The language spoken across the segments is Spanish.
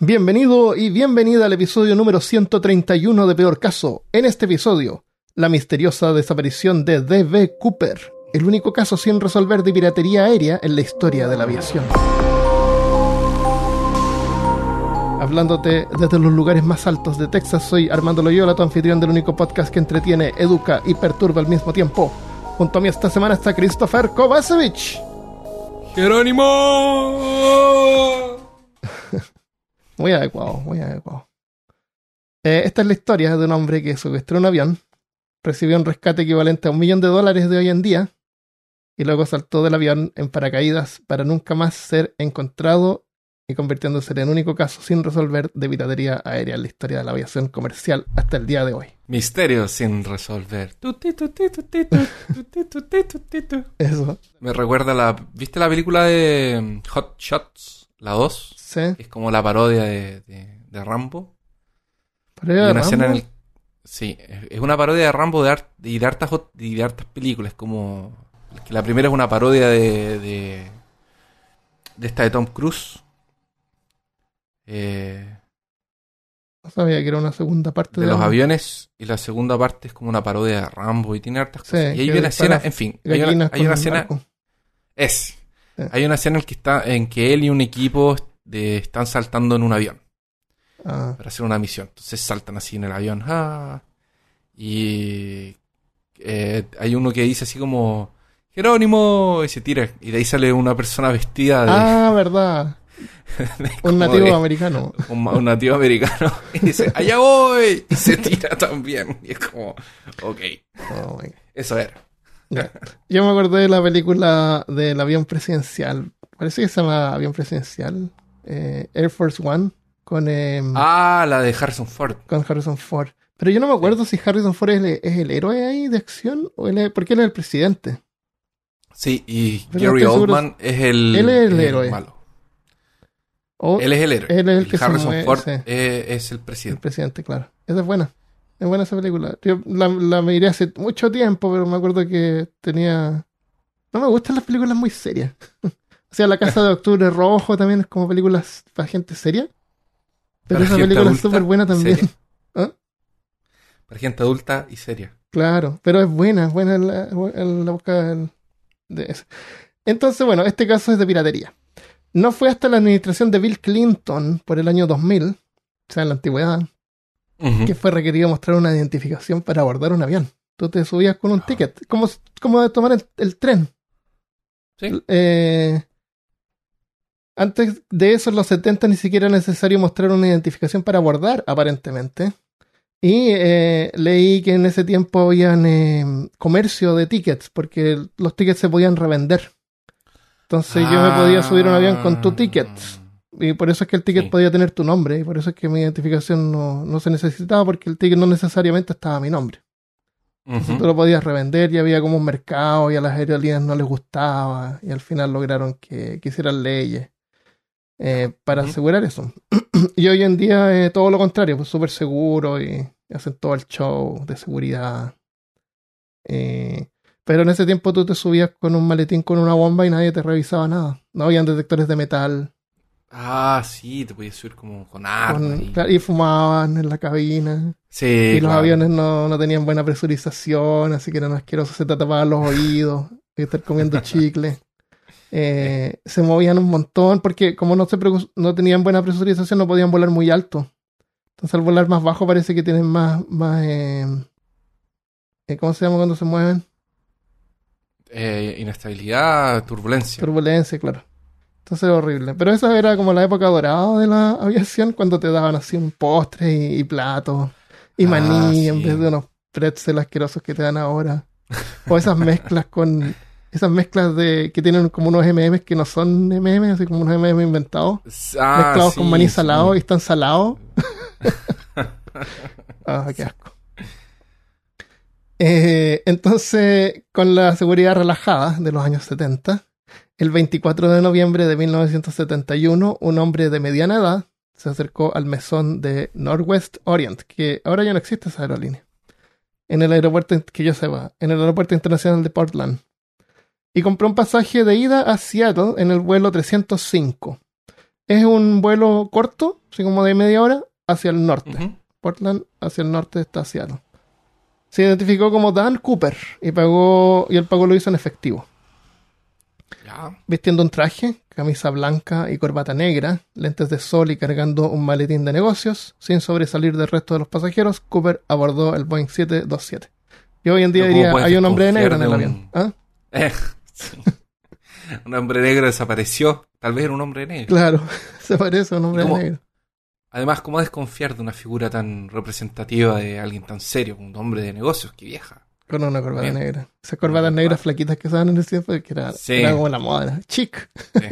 Bienvenido y bienvenida al episodio número 131 de Peor Caso. En este episodio, la misteriosa desaparición de D.B. Cooper, el único caso sin resolver de piratería aérea en la historia de la aviación. Hablándote desde los lugares más altos de Texas, soy Armando Loyola, tu anfitrión del único podcast que entretiene, educa y perturba al mismo tiempo. Junto a mí esta semana está Christopher Kovacevic. ¡Jerónimo! Muy adecuado, muy adecuado. Eh, esta es la historia de un hombre que secuestró un avión, recibió un rescate equivalente a un millón de dólares de hoy en día, y luego saltó del avión en paracaídas para nunca más ser encontrado y convirtiéndose en el único caso sin resolver de piratería aérea en la historia de la aviación comercial hasta el día de hoy. Misterio sin resolver. Eso, Me recuerda la... ¿Viste la película de mm, Hot Shots? La 2. sí. Es como la parodia de, de, de Rambo. Y era una Rambo. escena en el... Sí, es una parodia de Rambo de art- y de hartas, y de hartas películas. Como... que La primera es una parodia de... De, de esta de Tom Cruise. Eh, No sabía que era una segunda parte de de los Rambo. aviones y la segunda parte es como una parodia de Rambo y tiene hartas Sí, cosas. y hay una escena, en fin, hay una, hay una escena, es, Sí. hay una escena en que está, en que él y un equipo de, están saltando en un avión Ah, para hacer una misión. Entonces saltan así en el avión, ah, y eh, hay uno que dice así como Jerónimo y se tira y de ahí sale una persona vestida de Ah, verdad. Un nativo de- americano. un, un nativo americano y dice allá voy y se tira también y es como, ok, Oh, eso era. Yo me acordé de la película del avión presidencial. Parece que se llama Avión Presidencial. eh, Air Force One. Con, eh, Ah, la de Harrison Ford. con Harrison Ford. Pero yo no me acuerdo si Harrison Ford es el, es el héroe ahí de acción o él es, porque él es el presidente. Sí, y Pero Gary Oldman es el, Él es el héroe. malo. O Él es el héroe. Él es el que Harrison mueve, Ford sí. es, es el el presidente. presidente, claro. Esa es buena. Es buena esa película. Yo la, la miré hace mucho tiempo, pero me acuerdo que tenía... No me gustan las películas muy serias. o sea, La Casa de Octubre Rojo también es como películas para gente seria. Pero Para esa película es súper buena también. ¿Ah? Para gente adulta y seria. Claro, pero es buena, es buena la, en la busca de eso. Entonces, bueno, este caso es de piratería. No fue hasta la administración de Bill Clinton por el año 2000, o sea, en la antigüedad, Que fue requerido mostrar una identificación para abordar un avión. Tú te subías con un Ah. ticket, como, como de tomar el, el tren. Sí. Eh, antes de eso, en los 70 ni siquiera era necesario mostrar una identificación para abordar, aparentemente. Y eh, leí que en ese tiempo habían eh, comercio de tickets, porque los tickets se podían revender. Entonces yo me podía subir a un avión con tu ticket. Y por eso es que el ticket Sí. podía tener tu nombre. Y por eso es que mi identificación no, no se necesitaba, porque el ticket no necesariamente estaba mi nombre. Entonces Ujú. tú lo podías revender y había como un mercado y a las aerolíneas no les gustaba. Y al final lograron que, que hicieran leyes eh, para asegurar eso. y hoy en día es todo lo contrario, pues súper seguro y hacen todo el show de seguridad. Eh, pero en ese tiempo tú te subías con un maletín con una bomba y nadie te revisaba nada. No habían detectores de metal. Ah, sí, te podías subir como con armas. y... claro, y fumaban en la cabina. Sí, y los claro. aviones no, no tenían buena presurización, así que eran asquerosos, se te tapaban los oídos, y estar comiendo chicle. Eh, se movían un montón porque como no, se no tenían buena presurización no podían volar muy alto. Entonces al volar más bajo parece que tienen más... más eh, eh, ¿Cómo se llama cuando se mueven? Eh, inestabilidad, turbulencia. Turbulencia, claro. Entonces horrible. Pero esa era como la época dorada de la aviación, cuando te daban así un postre y, y platos y Ah, maní en vez de unos pretzel asquerosos que te dan ahora. O esas mezclas con. Esas mezclas de que tienen como unos MMs que no son MMs, así como unos MMs inventados, Ah, mezclados sí, con maní sí. salado y están salados. ah, qué asco. Eh, entonces, con la seguridad relajada de los años 70, el 24 de noviembre de 1971, un hombre de mediana edad se acercó al mesón de Northwest Orient, que ahora ya no existe esa aerolínea, en el aeropuerto, que yo sepa, en el aeropuerto internacional de Portland, y compró un pasaje de ida a Seattle en el vuelo 305. Es un vuelo corto, así como de media hora, hacia el norte. Portland hacia el norte está Seattle. Se identificó como Dan Cooper y pagó y el pago lo hizo en efectivo, Ya. vistiendo un traje, camisa blanca y corbata negra, lentes de sol y cargando un maletín de negocios, sin sobresalir del resto de los pasajeros. Cooper abordó el Boeing 727. Y hoy en día Pero ¿cómo diría, hay un hombre negro en el avión. ¿Ah? Eh, sí. un hombre negro desapareció. Tal vez era un hombre negro. Claro, se parece a un hombre negro. Además, ¿cómo desconfiar de una figura tan representativa de alguien tan serio, un hombre de negocios que viaja? Con una corbata Bien. negra. Esas corbatas negras flaquitas que usaban en ese tiempo, que era, Sí. era como la moda, chic. Sí.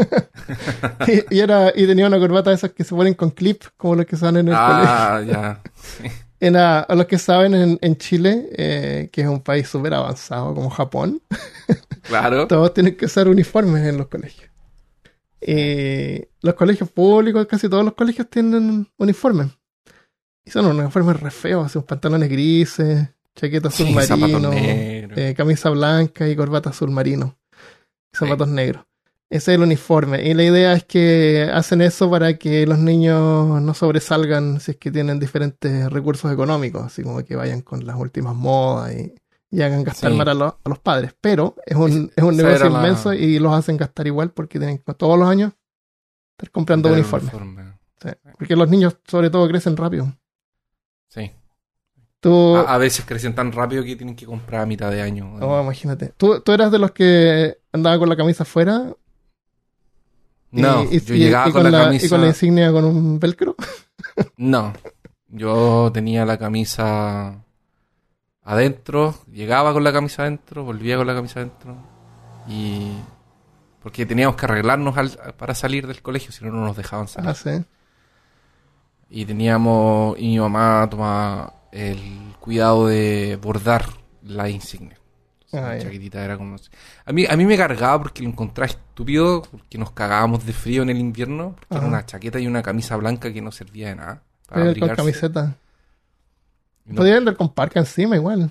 y, y era, y tenía una corbata de esas que se ponen con clip, como los que usan en el colegio. ah, ya. Era, a los que saben, en, en Chile, eh, que es un país súper avanzado como Japón, Claro. todos tienen que usar uniformes en los colegios. Y los colegios públicos, casi todos los colegios tienen uniformes. Y son unos uniformes re feos, así, unos pantalones grises, chaqueta azul Sí, marino, eh, camisa blanca y corbata azul marino. Zapatos negros. Ese es el uniforme. Y la idea es que hacen eso para que los niños no sobresalgan si es que tienen diferentes recursos económicos, así como que vayan con las últimas modas y, y hagan gastar Sí. mal a, los- a los padres. Pero es un, es un negocio la- inmenso y los hacen gastar igual porque tienen que todos los años estar comprando uniformes. uniforme. Sí. Porque los niños, sobre todo, crecen rápido. Sí. Tú, A, a veces crecen tan rápido que tienen que comprar a mitad de año. oh, imagínate. ¿Tú, tú eras de los que andaba con la camisa afuera No, y, yo y- llegaba y con, la, camisa. y con la insignia con un velcro. No, yo tenía la camisa adentro, llegaba con la camisa adentro, volvía con la camisa adentro y porque teníamos que arreglarnos al- para salir del colegio, si no no nos dejaban salir. Ah, sí. Y teníamos y mi mamá tomaba el cuidado de bordar la insignia. Entonces, Ah, la chaquetita era como a mí a mí me cargaba porque lo encontraba estúpido, porque nos cagábamos de frío en el invierno, porque era una chaqueta y una camisa blanca que no servía de nada. para con camiseta. No- Podía andar con parca encima igual.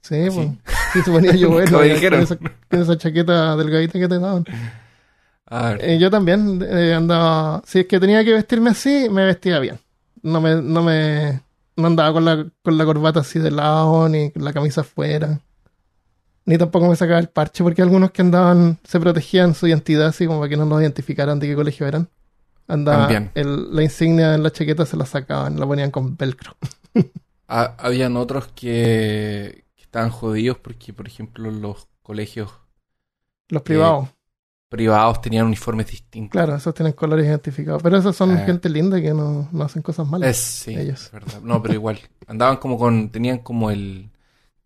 Sí, Sí. pues. Sí, se ponía yo bueno. con esa, con esa chaqueta delgadita que te daban. A ver, Eh, yo también eh, andaba. Si es que tenía que vestirme así, me vestía bien. No me, no me. No andaba con la, con la corbata así de lado, ni con la camisa afuera. Ni tampoco me sacaba el parche, porque algunos que andaban se protegían su identidad, así como para que no nos identificaran de qué colegio eran. Andaba el- la insignia en la chaqueta se la sacaban, la ponían con velcro. ha- habían otros que, que estaban jodidos porque, por ejemplo, los colegios Los privados, privados tenían uniformes distintos. claro, esos tienen colores identificados. Pero esos son Eh. gente linda que no, no hacen cosas malas. Es, sí, Ellos. es verdad. No, pero igual. Andaban como con. Tenían como el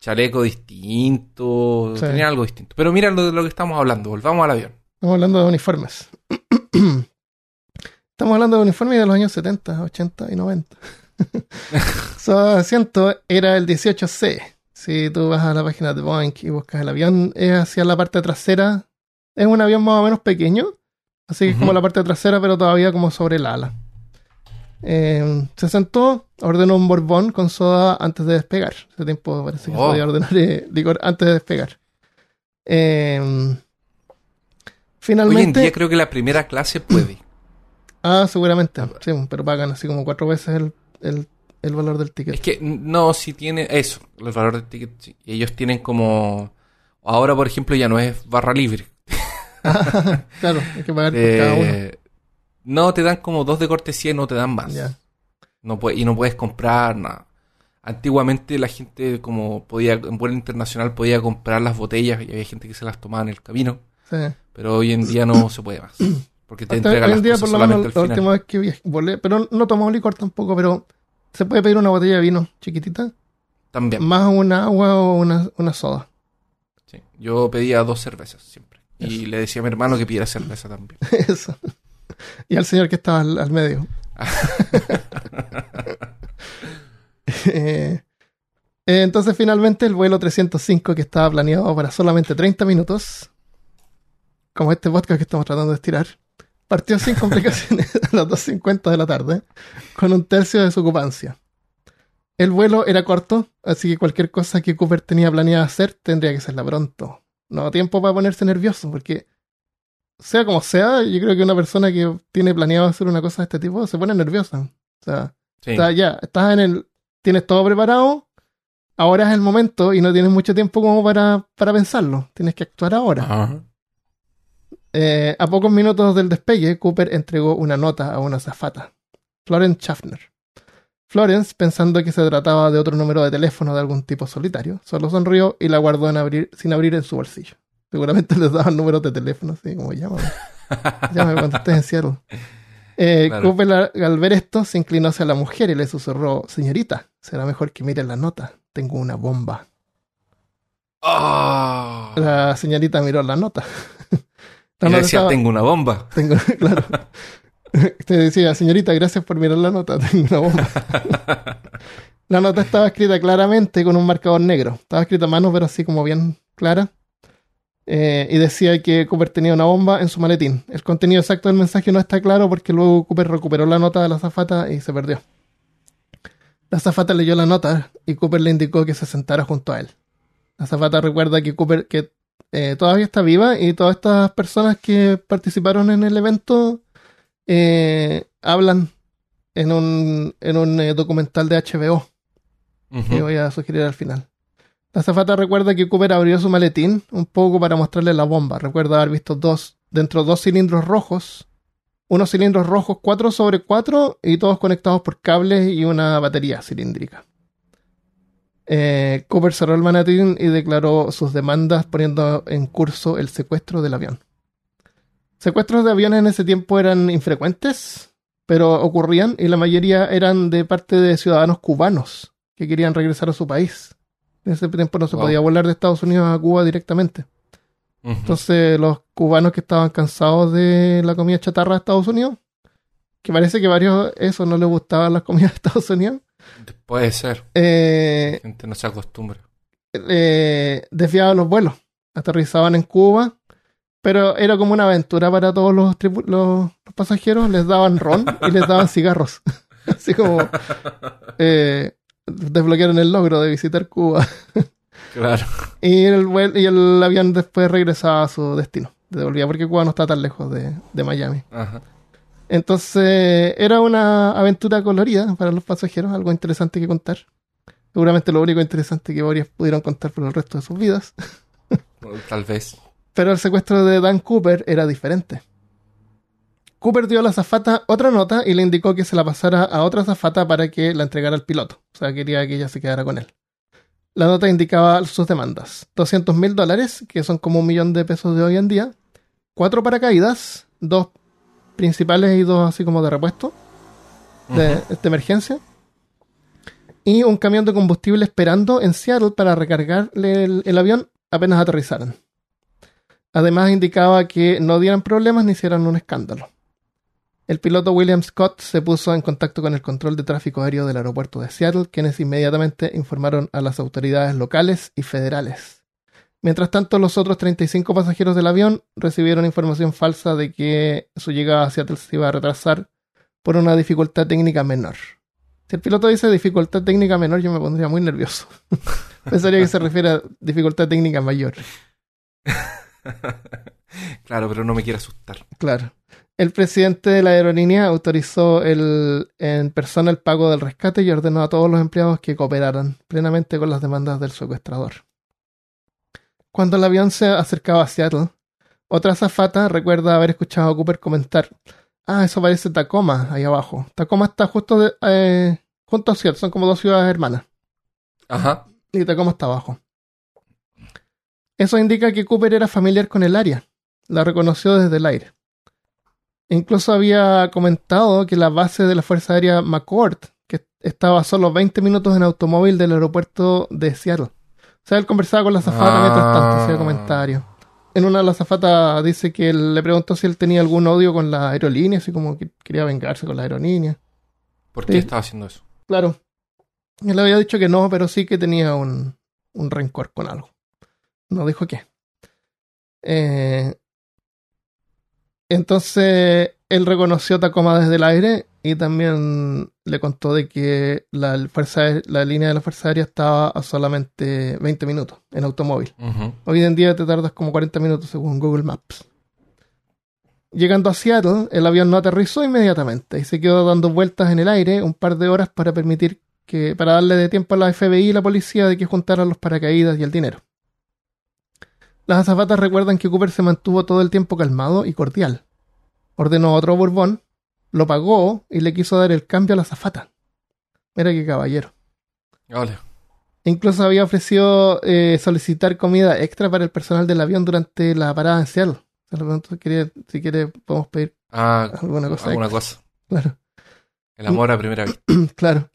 chaleco distinto. Sí. Tenían algo distinto. Pero mira lo de lo que estamos hablando. Volvamos al avión. Estamos hablando de uniformes. Estamos hablando de uniformes de los años 70, 80 y 90. Su asiento era el 18C. Si tú vas a la página de Boeing y buscas el avión, es hacia la parte trasera. Es un avión más o menos pequeño. Así que es como la parte trasera, pero todavía como sobre el ala. Eh, se sentó, ordenó un borbón con soda antes de despegar. Ese tiempo parece que se Oh. podía ordenar eh, licor antes de despegar. Eh, Hoy en finalmente. día creo que la primera clase puede. Ah, seguramente. Ah, Sí, pero pagan así como cuatro veces el, el, el valor del Es ticket. que no, si tiene eso, el valor del ticket. sí. Ellos tienen como. Ahora, por ejemplo, ya no es barra libre. claro, hay que pagar por cada uno. Eh, no, te dan como dos de cortesía y no te dan más. No y no puedes comprar nada. Antiguamente la gente como podía, en vuelo internacional podía comprar las botellas y había gente que se las tomaba en el camino. Sí. Pero hoy en día no se puede más. Porque te Hasta entregan hoy en día, cosas por lo menos, la última vez que viajé, volé, pero no tomamos licor tampoco, pero se puede pedir una botella de vino chiquitita, También. más un agua o una, una soda. sí. Yo pedía dos cervezas siempre. Y le decía a mi hermano que pidiera cerveza también. Eso. Y al señor que estaba al, al medio. Eh, eh, entonces, finalmente, el vuelo 305, que estaba planeado para solamente 30 minutos, como este podcast que estamos tratando de estirar, partió sin complicaciones a las 2.50 de la tarde, con un tercio de su ocupancia. El vuelo era corto, así que cualquier cosa que Cooper tenía planeado hacer tendría que hacerla pronto. No tiempo para ponerse nervioso, porque sea como sea, yo creo que una persona que tiene planeado hacer una cosa de este tipo se pone nerviosa. O sea, Sí. está ya, estás en el, tienes todo preparado, ahora es el momento y no tienes mucho tiempo como para, para pensarlo. Tienes que actuar ahora. Ajá. Eh, a pocos minutos del despegue, Cooper entregó una nota a una azafata, Florence Schaffner. Florence, pensando que se trataba de otro número de teléfono de algún tipo solitario, solo sonrió y la guardó en abrir, sin abrir en su bolsillo. Seguramente les daban números de teléfono, así como llámame. Llámame cuando estés en Seattle. Eh, Claro. Cooper, al- ver esto, se inclinó hacia la mujer y le susurró: Señorita, será mejor que mire la nota. Tengo una bomba. Ah. La señorita miró la nota. La nota decía, estaba- tengo una bomba. Tengo, claro. Te decía, señorita, gracias por mirar la nota. Tengo una bomba. La nota estaba escrita claramente con un marcador negro. Estaba escrita a mano, pero así como bien clara. Eh, y decía que Cooper tenía una bomba en su maletín. El contenido exacto del mensaje no está claro porque luego Cooper recuperó la nota de la azafata y se perdió. La azafata leyó la nota y Cooper le indicó que se sentara junto a él. La azafata recuerda que Cooper que eh, todavía está viva y todas estas personas que participaron en el evento eh, hablan en un, en un eh, documental de HBO que voy a sugerir al final. La azafata recuerda que Cooper abrió su maletín un poco para mostrarle la bomba. Recuerda haber visto dos, dentro dos cilindros rojos, unos cilindros rojos 4 sobre 4 y todos conectados por cables y una batería cilíndrica. Eh, Cooper cerró el maletín y declaró sus demandas poniendo en curso el secuestro del avión. Secuestros de aviones en ese tiempo eran infrecuentes, pero ocurrían y la mayoría eran de parte de ciudadanos cubanos que querían regresar a su país. En ese tiempo no se Wow. podía volar de Estados Unidos a Cuba directamente. Entonces los cubanos que estaban cansados de la comida chatarra de Estados Unidos, que parece que varios eso no les gustaban las comidas de Estados Unidos, Puede ser. eh, La gente no se acostumbra. eh, desviaban los vuelos, aterrizaban en Cuba, pero era como una aventura para todos los, los, los pasajeros, les daban ron y les daban cigarros. Así como eh, desbloquearon el logro de visitar Cuba. Claro. Y el, y el avión después regresaba a su destino. Devolvía porque Cuba no está tan lejos de, de Miami. Ajá. Entonces era una aventura colorida para los pasajeros, algo interesante que contar. Seguramente lo único interesante que varios pudieron contar por el resto de sus vidas. Tal vez. Pero el secuestro de Dan Cooper era diferente. Cooper dio a la azafata otra nota y le indicó que se la pasara a otra azafata para que la entregara al piloto. O sea, quería que ella se quedara con él. La nota indicaba sus demandas. 200 mil dólares, que son como un millón de pesos de hoy en día. Cuatro paracaídas, dos principales y dos así como de repuesto, de, de emergencia. Y un camión de combustible esperando en Seattle para recargarle el, el avión apenas aterrizaran. Además indicaba que no dieran problemas ni hicieran un escándalo. El piloto William Scott se puso en contacto con el control de tráfico aéreo del aeropuerto de Seattle, quienes inmediatamente informaron a las autoridades locales y federales. Mientras tanto, los otros 35 pasajeros del avión recibieron información falsa de que su llegada a Seattle se iba a retrasar por una dificultad técnica menor. Si el piloto dice dificultad técnica menor, yo me pondría muy nervioso. Pensaría que se refiere a dificultad técnica mayor. claro, pero no me quiere asustar. Claro. El presidente de la aerolínea autorizó el, en persona el pago del rescate y ordenó a todos los empleados que cooperaran plenamente con las demandas del secuestrador. Cuando el avión se acercaba a Seattle, otra azafata recuerda haber escuchado a Cooper comentar: Ah, eso parece Tacoma, ahí abajo. Tacoma está justo de, eh, junto a Seattle, son como dos ciudades hermanas. Ajá. Y Tacoma está abajo. Eso indica que Cooper era familiar con el área. La reconoció desde el aire. Incluso había comentado que la base de la Fuerza Aérea McCord, que estaba a solo 20 minutos en automóvil del aeropuerto de Seattle. O sea, él conversaba con la azafata Ah. mientras tanto, hacía comentarios. En una de las azafatas dice que él le preguntó si él tenía algún odio con la aerolínea, así como que quería vengarse con la aerolínea. ¿Por qué Sí. estaba haciendo eso? Claro. Él había dicho que no, pero sí que tenía un, un rencor con algo. No dijo qué. Eh, entonces, él reconoció Tacoma desde el aire y también le contó de que la, fuerza, la línea de la Fuerza Aérea estaba a solamente 20 minutos en automóvil. Hoy en día te tardas como 40 minutos según Google Maps. Llegando a Seattle, el avión no aterrizó inmediatamente y se quedó dando vueltas en el aire un par de horas para permitir que, para darle de tiempo a la FBI y la policía de que juntaran los paracaídas y el dinero. Las azafatas recuerdan que Cooper se mantuvo todo el tiempo calmado y cordial. Ordenó otro Bourbon, lo pagó y le quiso dar el cambio a la azafata. Mira qué caballero. Hola. Incluso había ofrecido eh, solicitar comida extra para el personal del avión durante la parada en Seattle. Se lo pregunto, quería- si quiere podemos pedir Ah, alguna cosa. alguna extra. cosa. Claro. El amor a primera vista. Claro.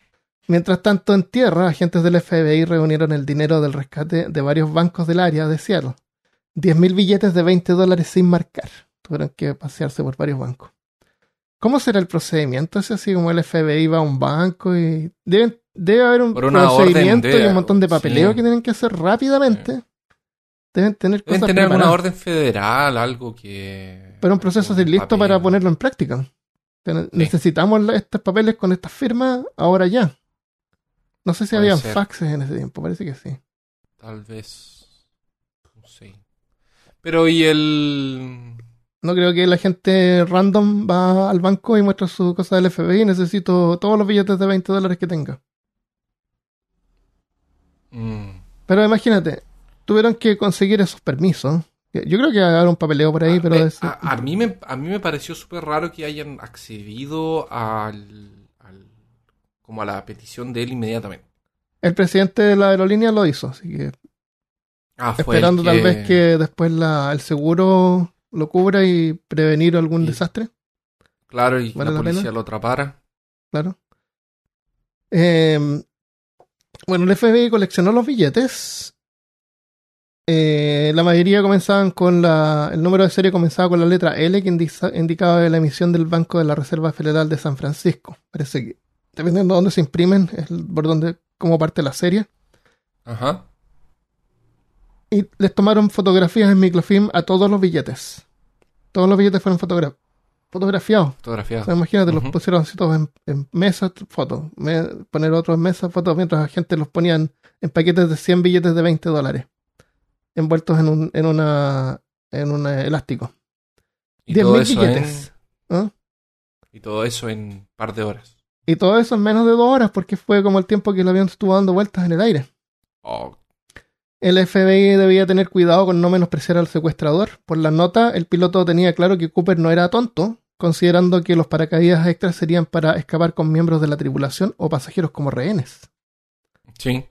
Mientras tanto, en tierra, agentes del FBI reunieron el dinero del rescate de varios bancos del área de Seattle. 10.000 billetes de 20 dólares sin marcar. Tuvieron que pasearse por varios bancos. ¿Cómo será el procedimiento? ¿Es así como el FBI va a un banco y deben- debe haber un procedimiento de- y un montón de papeleo sí. que tienen que hacer rápidamente? Deben tener Deben cosas tener alguna orden federal, algo que. Pero un proceso así listo papel. para ponerlo en práctica. Necesitamos estos papeles con estas firmas ahora ya. No sé si Puede habían ser. faxes en ese tiempo, parece que sí. Tal vez. No sé. Pero y el. No creo que la gente random va al banco y muestra su cosa del FBI. Necesito todos los billetes de 20 dólares que tenga. Mm, Pero imagínate, tuvieron que conseguir esos permisos. Yo creo que habrá un papeleo por ahí, a, pero me- es- a- a mí me, a mí me pareció súper raro que hayan accedido al, al- como a la petición de él inmediatamente. el presidente de la aerolínea lo hizo. Así que Ah, esperando tal vez que después la, el seguro lo cubra y prevenir algún Y- desastre. Claro, y ¿Vale la la policía pena? lo atrapara. Claro. Eh, bueno, el FBI coleccionó los billetes. Eh, la mayoría comenzaban con la. El número de serie comenzaba con la letra L que indica- indicaba la emisión del Banco de la Reserva Federal de San Francisco. Parece que, dependiendo de dónde se imprimen, es por donde, como parte la serie. Ajá. Y les tomaron fotografías en microfilm a todos los billetes. Todos los billetes fueron fotogra- fotografiados. Fotografiado. O sea, imagínate, los pusieron así todos en, en mesas, fotos. Me- poner otros en mesas, fotos, mientras la gente los ponían en paquetes de 100 billetes de 20 dólares. Envueltos en un, en una, en un elástico. y, 10.000 todo eso billetes. ¿ah? y todo eso en un par de horas. Y todo eso en menos de dos horas, porque fue como el tiempo que el avión estuvo dando vueltas en el aire. Oh, El FBI debía tener cuidado con no menospreciar al secuestrador. Por la nota, el piloto tenía claro que Cooper no era tonto, considerando que los paracaídas extras serían para escapar con miembros de la tripulación o pasajeros como rehenes. sí.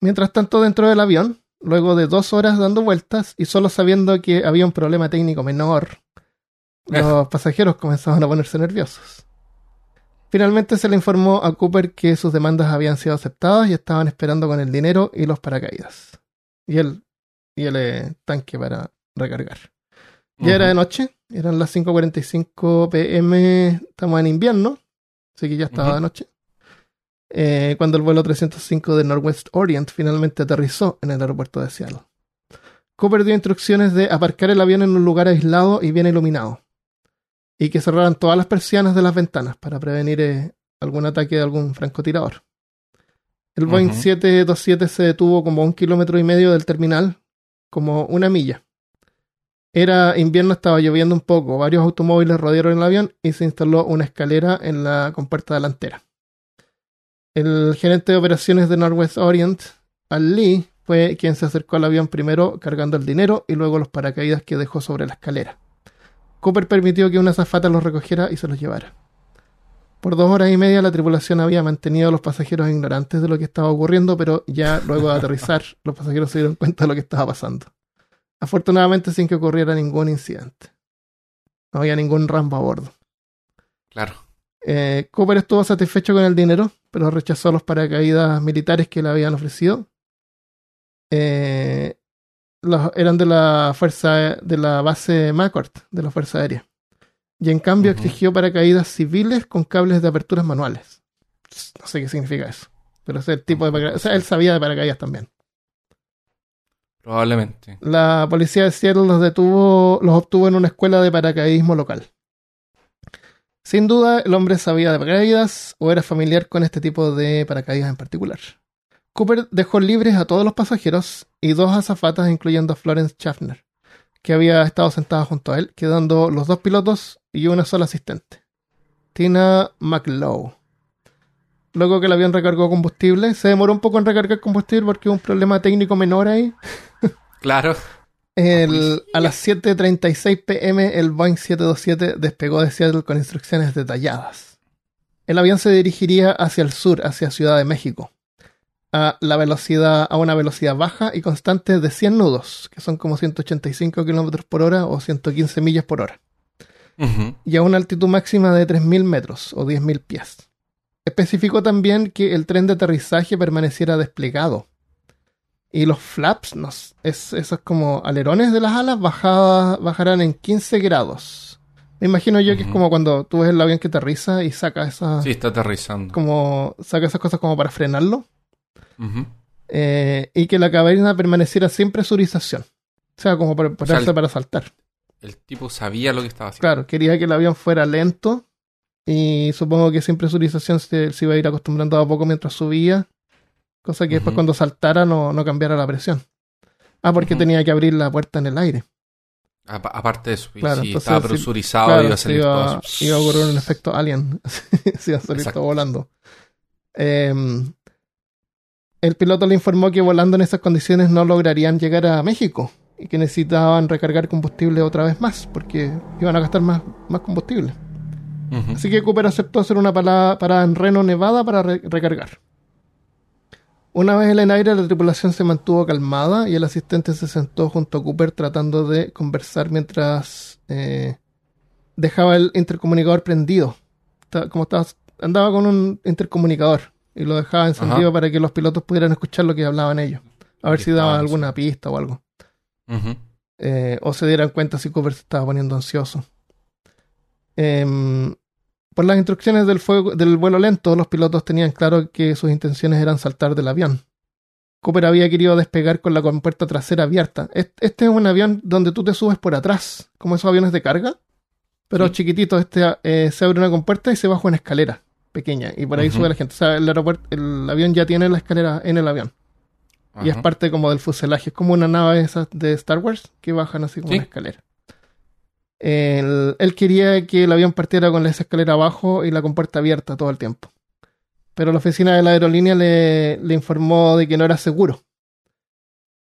Mientras tanto, dentro del avión, luego de dos horas dando vueltas y solo sabiendo que había un problema técnico menor, los pasajeros comenzaban a ponerse nerviosos. Finalmente se le informó a Cooper que sus demandas habían sido aceptadas y estaban esperando con el dinero y los paracaídas. Y el, y el eh, tanque para recargar. Ya era de noche, eran las 5.45 pm, estamos en invierno, así que ya estaba de noche. Eh, cuando el vuelo 305 de Northwest Orient finalmente aterrizó en el aeropuerto de Seattle. Cooper dio instrucciones de aparcar el avión en un lugar aislado y bien iluminado, y que cerraran todas las persianas de las ventanas para prevenir eh, algún ataque de algún francotirador. El Boeing Ujú. 727 se detuvo como a un kilómetro y medio del terminal, como una milla. Era invierno, estaba lloviendo un poco, varios automóviles rodearon el avión y se instaló una escalera en la compuerta delantera. El gerente de operaciones de Northwest Orient, Al Lee, fue quien se acercó al avión primero cargando el dinero y luego los paracaídas que dejó sobre la escalera. Cooper permitió que una azafata los recogiera y se los llevara. Por dos horas y media la tripulación había mantenido a los pasajeros ignorantes de lo que estaba ocurriendo, pero ya luego de aterrizar los pasajeros se dieron cuenta de lo que estaba pasando. Afortunadamente sin que ocurriera ningún incidente. No había ningún rambo a bordo. Claro. Eh, Cooper estuvo satisfecho con el dinero, pero rechazó los paracaídas militares que le habían ofrecido. Eh, los- eran de la fuerza de la base McCord, de la Fuerza Aérea. Y en cambio exigió paracaídas civiles con cables de aperturas manuales. No sé qué significa eso. Pero ese es el tipo de paracaídas. O sea, él sabía de paracaídas también. Probablemente. La policía de Seattle los detuvo, los obtuvo en una escuela de paracaidismo local. Sin duda, el hombre sabía de paracaídas o era familiar con este tipo de paracaídas en particular. Cooper dejó libres a todos los pasajeros y dos azafatas, incluyendo a Florence Schaffner, que había estado sentada junto a él, quedando los dos pilotos y una sola asistente. Tina McLeod. Luego que el avión recargó combustible, se demoró un poco en recargar combustible porque hubo un problema técnico menor ahí. Claro. El- a las 7.36 pm, el Boeing 727 despegó de Seattle con instrucciones detalladas. El avión se dirigiría hacia el sur, hacia Ciudad de México, a, la velocidad, a una velocidad baja y constante de 100 nudos, que son como 185 kilómetros por hora o 115 millas por hora, y a una altitud máxima de 3.000 metros o 10.000 pies. Especificó también que el tren de aterrizaje permaneciera desplegado y los flaps, no s- es, esos como alerones de las alas, bajaba- bajarán en 15 grados. Me imagino yo que es como cuando tú ves el avión que aterriza y saca esas, Sí, está aterrizando. como, saca esas cosas como para frenarlo. Eh, y que la cabina permaneciera sin presurización. O sea, como para prepararse para saltar. El tipo sabía lo que estaba haciendo. Claro, quería que el avión fuera lento y supongo que sin presurización se, se iba a ir acostumbrando a poco mientras subía, cosa que después cuando saltara no, no cambiara la presión. Ah, porque tenía que abrir la puerta en el aire. Apa- Aparte de eso, y Claro, si entonces, estaba presurizado, Claro, iba a salir iba, todo iba a ocurrir un efecto alien. se iba a salir Exacto. todo volando. Em, el piloto le informó que volando en esas condiciones no lograrían llegar a México y que necesitaban recargar combustible otra vez más porque iban a gastar más, más combustible. Así que Cooper aceptó hacer una parada, parada en Reno, Nevada para re- recargar. Una vez en el aire, la tripulación se mantuvo calmada y el asistente se sentó junto a Cooper tratando de conversar mientras eh, dejaba el intercomunicador prendido. Como estaba, andaba con un intercomunicador y lo dejaba encendido Ajá. para que los pilotos pudieran escuchar lo que hablaban ellos. A ver si daban alguna pista o algo. Eh, o se dieran cuenta si Cooper se estaba poniendo ansioso. Em, por las instrucciones del, fuego, del vuelo lento, los pilotos tenían claro que sus intenciones eran saltar del avión. Cooper había querido despegar con la compuerta trasera abierta. Est- Este es un avión donde tú te subes por atrás, como esos aviones de carga, pero Sí. chiquitito. Este eh, se abre una compuerta y se baja una escalera pequeña y por ahí sube la gente. O sea, el aeropuerto, el avión ya tiene la escalera en el avión y es parte como del fuselaje. Es como una nave de Star Wars que bajan así como Sí. una escalera. Él, él quería que el avión partiera con esa escalera abajo y la compuerta abierta todo el tiempo. Pero la oficina de la aerolínea le, le informó de que no era seguro.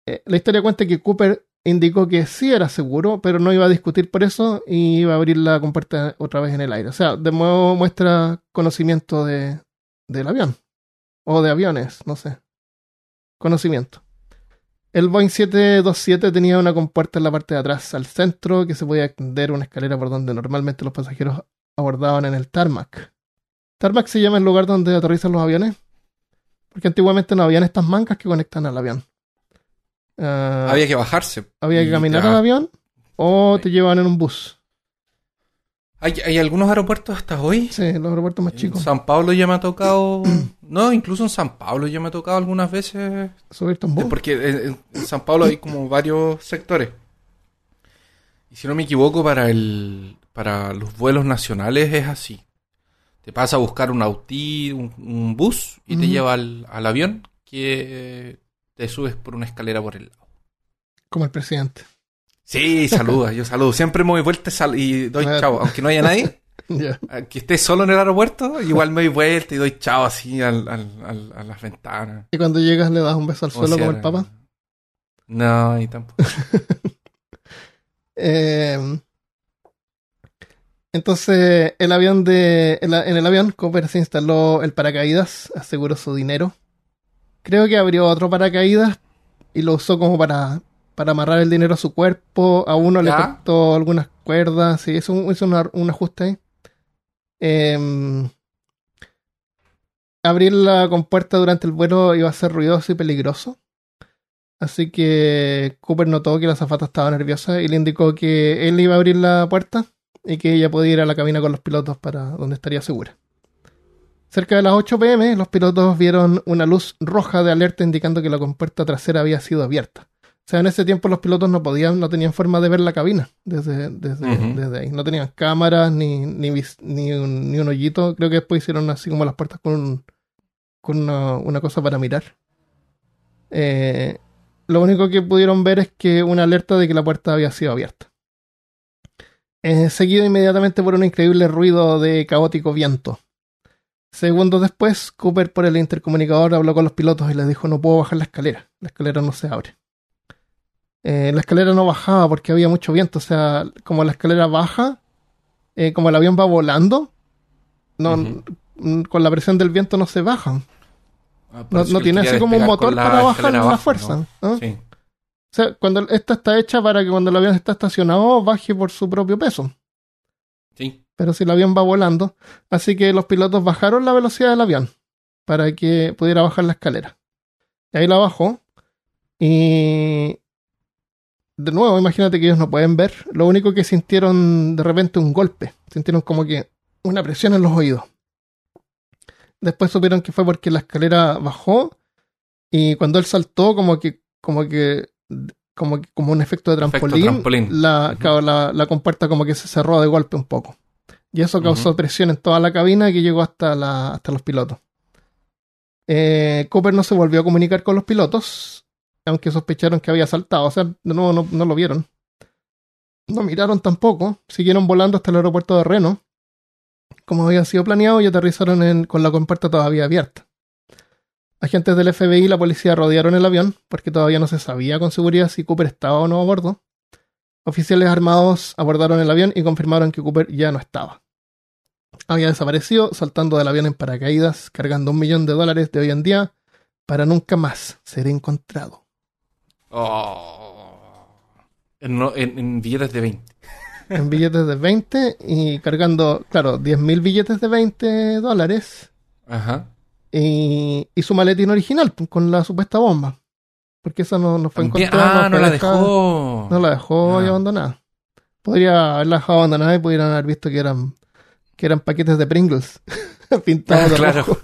Eh, la historia cuenta que Cooper indicó que sí era seguro, pero no iba a discutir por eso y iba a abrir la compuerta otra vez en el aire. O sea, de nuevo muestra conocimiento de, del avión. O de aviones, no sé conocimiento. El Boeing 727 tenía una compuerta en la parte de atrás al centro que se podía extender una escalera por donde normalmente los pasajeros abordaban en el tarmac. Tarmac se llama el lugar donde aterrizan los aviones, porque antiguamente no habían estas mancas que conectan al avión. Ah, Había que bajarse. había que caminar te- al avión o te llevan en un bus. ¿Hay, hay algunos aeropuertos hasta hoy. Sí, los aeropuertos más En chicos. San Pablo ya me ha tocado. no, incluso en San Pablo ya me ha tocado algunas veces. Subirte un bus. Porque en, en San Pablo hay como varios sectores. Y si no me equivoco, para el para los vuelos nacionales es así. Te pasa a buscar un autí, un, un bus y te lleva al, al avión que te subes por una escalera por el lado. Como el presidente. Sí, saluda, yo saludo. Siempre me doy vuelta y doy chao. Aunque no haya nadie, Ya. que esté solo en el aeropuerto, igual me doy vuelta y doy chao así al, al- al- a las ventanas. Y cuando llegas le das un beso al suelo como el papa. No, y tampoco. Eh, entonces, el avión de. En el avión, Cooper se instaló el paracaídas, aseguró su dinero. Creo que abrió otro paracaídas y lo usó como para, para amarrar el dinero a su cuerpo. A uno le cortó algunas cuerdas. Sí, hizo, un- hizo una- un ajuste ahí. Em, abrir la compuerta durante el vuelo iba a ser ruidoso y peligroso. Así que Cooper notó que la azafata estaba nerviosa y le indicó que él iba a abrir la puerta y que ella podía ir a la cabina con los pilotos para donde estaría segura. Cerca de las 8 pm, los pilotos vieron una luz roja de alerta indicando que la compuerta trasera había sido abierta. O sea, en ese tiempo los pilotos no podían, no tenían forma de ver la cabina desde, desde, Ujú. desde ahí. No tenían cámaras ni, ni, ni, un, ni un hoyito. Creo que después hicieron así como las puertas con, un- con una, una cosa para mirar. Eh, lo único que pudieron ver es que una alerta de que la puerta había sido abierta. Eh, seguido inmediatamente por un increíble ruido de caótico viento. Segundos después, Cooper por el intercomunicador habló con los pilotos y les dijo no puedo bajar la escalera, la escalera no se abre. Eh, la escalera no bajaba porque había mucho viento, o sea, como la escalera baja, eh, como el avión va volando, no, con la presión del viento no se baja. Ah, No, tiene así como un motor para bajar la abajo, fuerza. ¿no? ¿no? Sí. O sea, cuando esta está hecha para que cuando el avión está estacionado baje por su propio peso. Pero si el avión va volando, así que los pilotos bajaron la velocidad del avión para que pudiera bajar la escalera. Y ahí la bajó. Y de nuevo, imagínate que ellos no pueden ver. Lo único que sintieron de repente un golpe. Sintieron como que una presión en los oídos. Después supieron que fue porque la escalera bajó y cuando él saltó, como que, como que, como, que- como un efecto de Efecto trampolín. La, la, la compuerta como que se cerró de golpe un poco. Y eso causó presión en toda la cabina que llegó hasta, la, hasta los pilotos. Eh, Cooper no se volvió a comunicar con los pilotos, aunque sospecharon que había saltado. O sea, de nuevo no, no lo vieron. No miraron tampoco. Siguieron volando hasta el aeropuerto de Reno, como había sido planeado, y aterrizaron en- con la compuerta todavía abierta. Agentes del FBI y la policía rodearon el avión, porque todavía no se sabía con seguridad si Cooper estaba o no a bordo. Oficiales armados abordaron el avión y confirmaron que Cooper ya no estaba. Había desaparecido saltando del avión en paracaídas, cargando un millón de dólares de hoy en día para nunca más ser encontrado. Oh. En, no- en- en billetes de 20. En billetes de 20 y cargando, claro, 10.000 billetes de 20 dólares Ajá. y, y su maletín original pues, con la supuesta bomba. Porque esa no, no fue También- encontrada. ah, no la dejada- dejó. No la dejó Ya. abandonada. Podría haberla dejado abandonada y pudieran haber visto que eran, que eran paquetes de Pringles pintados de Ah, claro. rojo.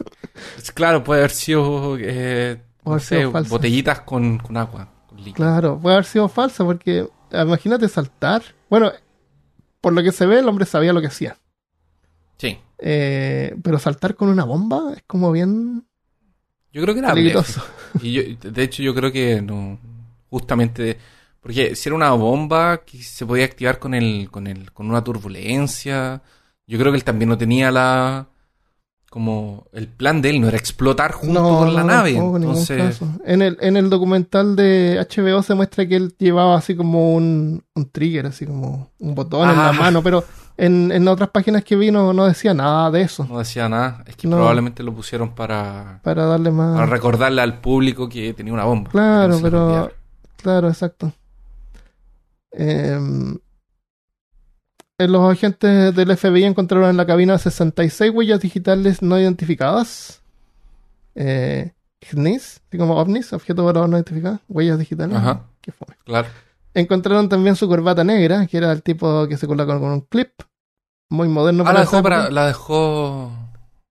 Es- Claro, puede haber sido, eh, no sido botellitas con, con agua. Con líquido. Claro, puede haber sido falsa porque eh, imagínate saltar. Bueno, por lo que se ve, el hombre sabía lo que hacía. Sí. Eh, pero saltar con una bomba es como bien Yo creo que era peligroso. Y yo, de hecho, yo creo que no. Justamente. Porque si era una bomba que se podía activar con el, con el, con una turbulencia. Yo creo que él también no tenía la. Como el plan de él no era explotar junto con la no, nave. no, Entonces. En el, en el documental de HBO se muestra que él llevaba así como un, un trigger, así como un botón en la mano, pero en, en otras páginas que vi no, no decía nada de eso. no decía nada. Es que No. probablemente lo pusieron para, Para darle más. para recordarle al público que tenía una bomba. Claro, pero. Claro, exacto. Eh, los agentes del FBI encontraron en la cabina 66 huellas digitales no identificadas. Eh, GNIS, así como ovnis, objetos voladores no identificados, huellas digitales. Ajá. Qué fome. Claro. Encontraron también su corbata negra, que era el tipo que se coloca con un clip. Muy moderno Ah, para la dejó, para, la dejó.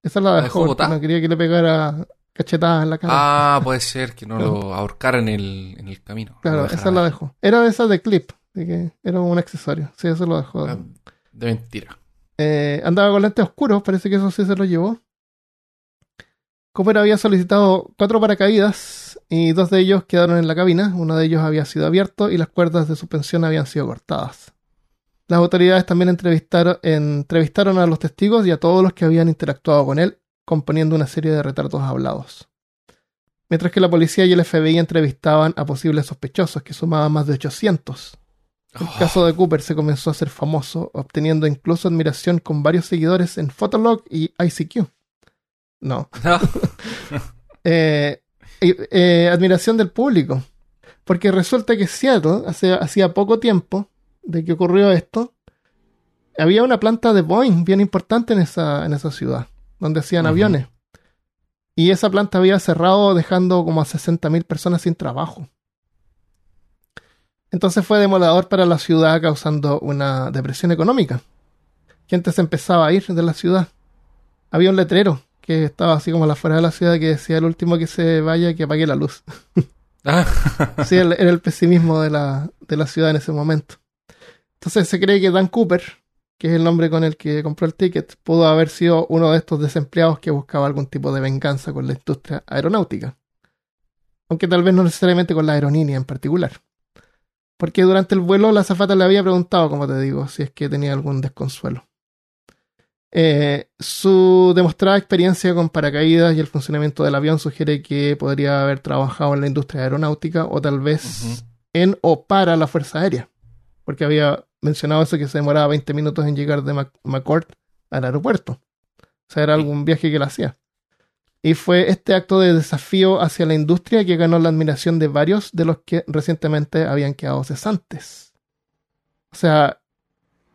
Esa la la dejó, no quería que le pegara cachetadas en la cara. Ah, puede ser que no lo ahorcara en el, en el camino. claro, esa la dejó. Era de esas de clip, así que era un accesorio. Sí, eso lo dejó. Ah, De mentira. Eh, andaba con lentes oscuros, parece que eso sí se lo llevó. Cooper había solicitado cuatro paracaídas y dos de ellos quedaron en la cabina. Uno de ellos había sido abierto y las cuerdas de suspensión habían sido cortadas. Las autoridades también entrevistaron, entrevistaron a los testigos y a todos los que habían interactuado con él, componiendo una serie de retratos hablados. Mientras que la policía y el FBI entrevistaban a posibles sospechosos, que sumaban más de 800. El Oh, caso de Cooper se comenzó a hacer famoso, obteniendo incluso admiración con varios seguidores en Fotolog y ICQ. No. no. Eh, eh, admiración del público. Porque resulta que Seattle, hace, hacía poco tiempo de que ocurrió esto, había una planta de Boeing bien importante en esa, en esa ciudad, donde hacían aviones. Y esa planta había cerrado dejando como a 60.000 personas sin trabajo. Entonces fue demoledor para la ciudad causando una depresión económica. Gente se empezaba a ir de la ciudad. Había un letrero que estaba así como a la afuera de la ciudad que decía el último que se vaya que apague la luz. Ah, Sí, era el pesimismo de la, de la ciudad en ese momento. Entonces se cree que Dan Cooper, que es el nombre con el que compró el ticket, pudo haber sido uno de estos desempleados que buscaba algún tipo de venganza con la industria aeronáutica. aunque tal vez no necesariamente con la aerolínea en particular. Porque durante el vuelo la azafata le había preguntado, como te digo, si es que tenía algún desconsuelo. Eh, su demostrada experiencia con paracaídas y el funcionamiento del avión sugiere que podría haber trabajado en la industria aeronáutica o tal vez en o para la Fuerza Aérea. Porque había mencionado eso que se demoraba 20 minutos en llegar de Mac- McCord al aeropuerto. O sea, era algún viaje que él hacía. Y fue este acto de desafío hacia la industria que ganó la admiración de varios de los que recientemente habían quedado cesantes. O sea,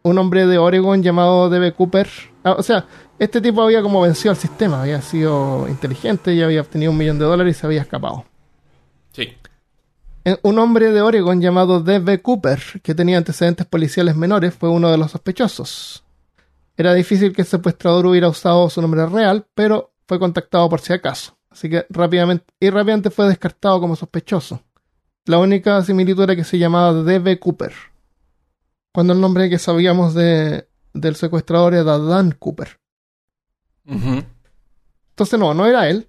un hombre de Oregon llamado D.B. Cooper. ah, o sea, este tipo había como vencido al sistema, había sido inteligente y había obtenido un millón de dólares y se había escapado. Sí. Un hombre de Oregon llamado D.B. Cooper, que tenía antecedentes policiales menores, fue uno de los sospechosos. Era difícil que el secuestrador hubiera usado su nombre real, pero fue contactado por si acaso. Así que rápidamente, y rápidamente fue descartado como sospechoso. La única similitud era que se llamaba D.B. Cooper. Cuando el nombre que sabíamos de, del secuestrador era Dan Cooper. Entonces no, no era él.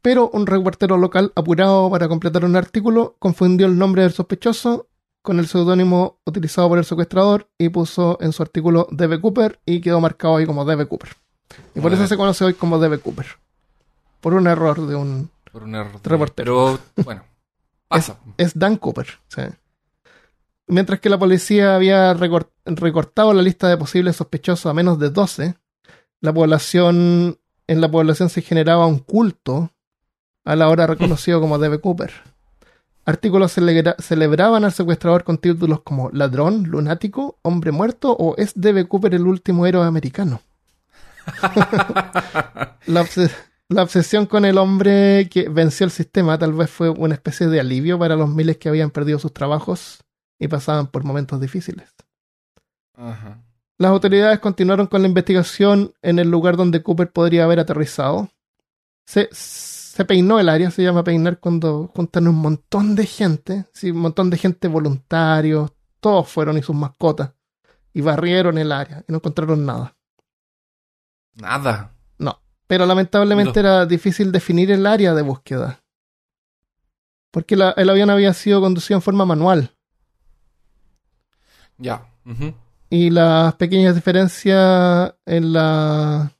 Pero un reportero local apurado para completar un artículo confundió el nombre del sospechoso con el seudónimo utilizado por el secuestrador y puso en su artículo D.B. Cooper y quedó marcado ahí como D.B. Cooper. Y por eso se conoce hoy como D.B. Cooper. Por un error de un... Por un error. de- Reportero. Pero bueno, pasa. Es Dan Cooper. sí. Mientras que la policía había recor- recortado la lista de posibles sospechosos a menos de 12, la población, en la población se generaba un culto a la hora reconocido como D.B. Cooper. Artículos celebra- celebraban al secuestrador con títulos como ladrón, lunático, hombre muerto o es D.B. Cooper el último héroe americano. La, obse- la obsesión con el hombre que venció el sistema tal vez fue una especie de alivio para los miles que habían perdido sus trabajos y pasaban por momentos difíciles. Ajá. Las autoridades continuaron con la investigación en el lugar donde Cooper podría haber aterrizado. Se, se peinó el área, se llama peinar cuando juntan un montón de gente, sí, un montón de gente voluntarios, todos fueron y sus mascotas, y barrieron el área y no encontraron nada. Nada. Pero lamentablemente No. era difícil definir el área de búsqueda. Porque la- el avión había sido conducido en forma manual. Ya. Y las pequeñas diferencias en las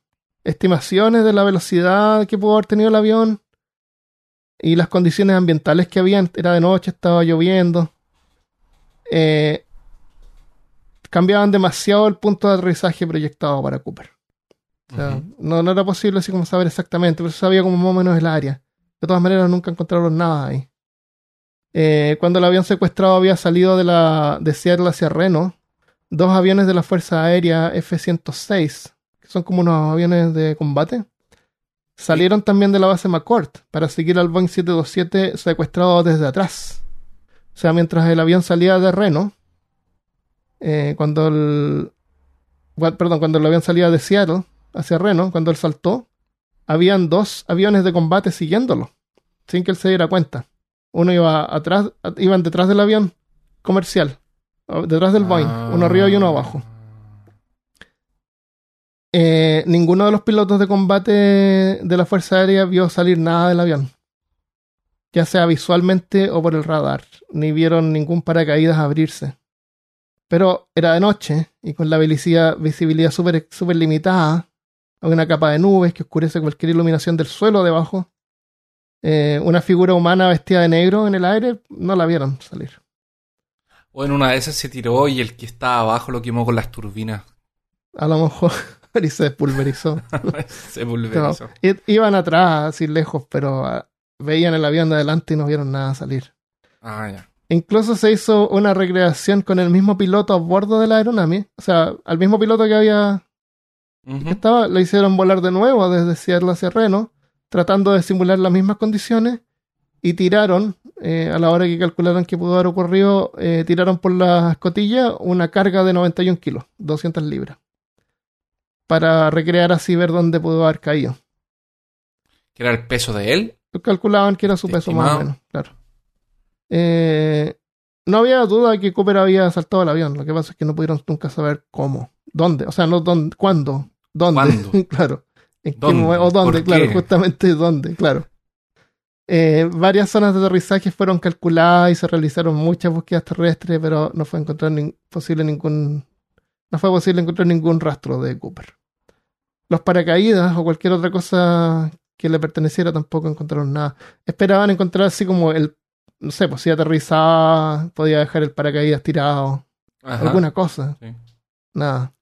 estimaciones de la velocidad que pudo haber tenido el avión y las condiciones ambientales que habían, era de noche, estaba lloviendo, eh, cambiaban demasiado el punto de aterrizaje proyectado para Cooper. O sea, Ujú. no, no era posible así como saber exactamente, pero se sabía como más o menos el área. De todas maneras, nunca encontraron nada ahí. Eh, cuando el avión secuestrado había salido de, la, de Seattle hacia Reno, dos aviones de la Fuerza Aérea F-106, que son como unos aviones de combate, salieron también de la base McCord para seguir al Boeing 727 secuestrado desde atrás. O sea, mientras el avión salía de Reno, eh, cuando el. Perdón, cuando el avión salía de Seattle hacia Reno, cuando él saltó, habían dos aviones de combate siguiéndolo, sin que él se diera cuenta. Uno iba atrás, iban detrás del avión comercial, detrás del Boeing, uno arriba y uno abajo. Eh, ninguno de los pilotos de combate de la Fuerza Aérea vio salir nada del avión, ya sea visualmente o por el radar, ni vieron ningún paracaídas abrirse. Pero era de noche y con la visibilidad, súper súper limitada, una capa de nubes que oscurece cualquier iluminación del suelo debajo. Eh, una figura humana vestida de negro en el aire, no la vieron salir. O en una de esas se tiró y el que estaba abajo lo quemó con las turbinas. A lo mejor y se pulverizó. se pulverizó. Iban atrás, así lejos, pero ah, veían el avión de adelante y no vieron nada salir. Ah, ya. Incluso se hizo una recreación con el mismo piloto a bordo de la aeronave. O sea, al mismo piloto que había Que estaba, lo hicieron volar de nuevo desde Seattle hacia Reno, tratando de simular las mismas condiciones, y tiraron, eh, a la hora que calcularon que pudo haber ocurrido, eh, tiraron por la escotilla una carga de 91 kilos, 200 libras, para recrear así ver dónde pudo haber caído. Que era el peso de él. Calculaban que era su peso más o menos, claro. Eh, no había duda de que Cooper había saltado el avión, lo que pasa es que no pudieron nunca saber cómo, dónde, o sea, no dónde, cuándo, dónde, claro. ¿En o dónde, ¿Por claro, qué? justamente dónde, claro. Eh, varias zonas de aterrizaje fueron calculadas y se realizaron muchas búsquedas terrestres, pero no fue encontrar posible ningún no fue posible encontrar ningún rastro de Cooper. Los paracaídas o cualquier otra cosa que le perteneciera tampoco encontraron nada. Esperaban encontrar así como el no sé, pues si aterrizaba, podía dejar el paracaídas tirado, Ajá. alguna cosa. Sí. Nada.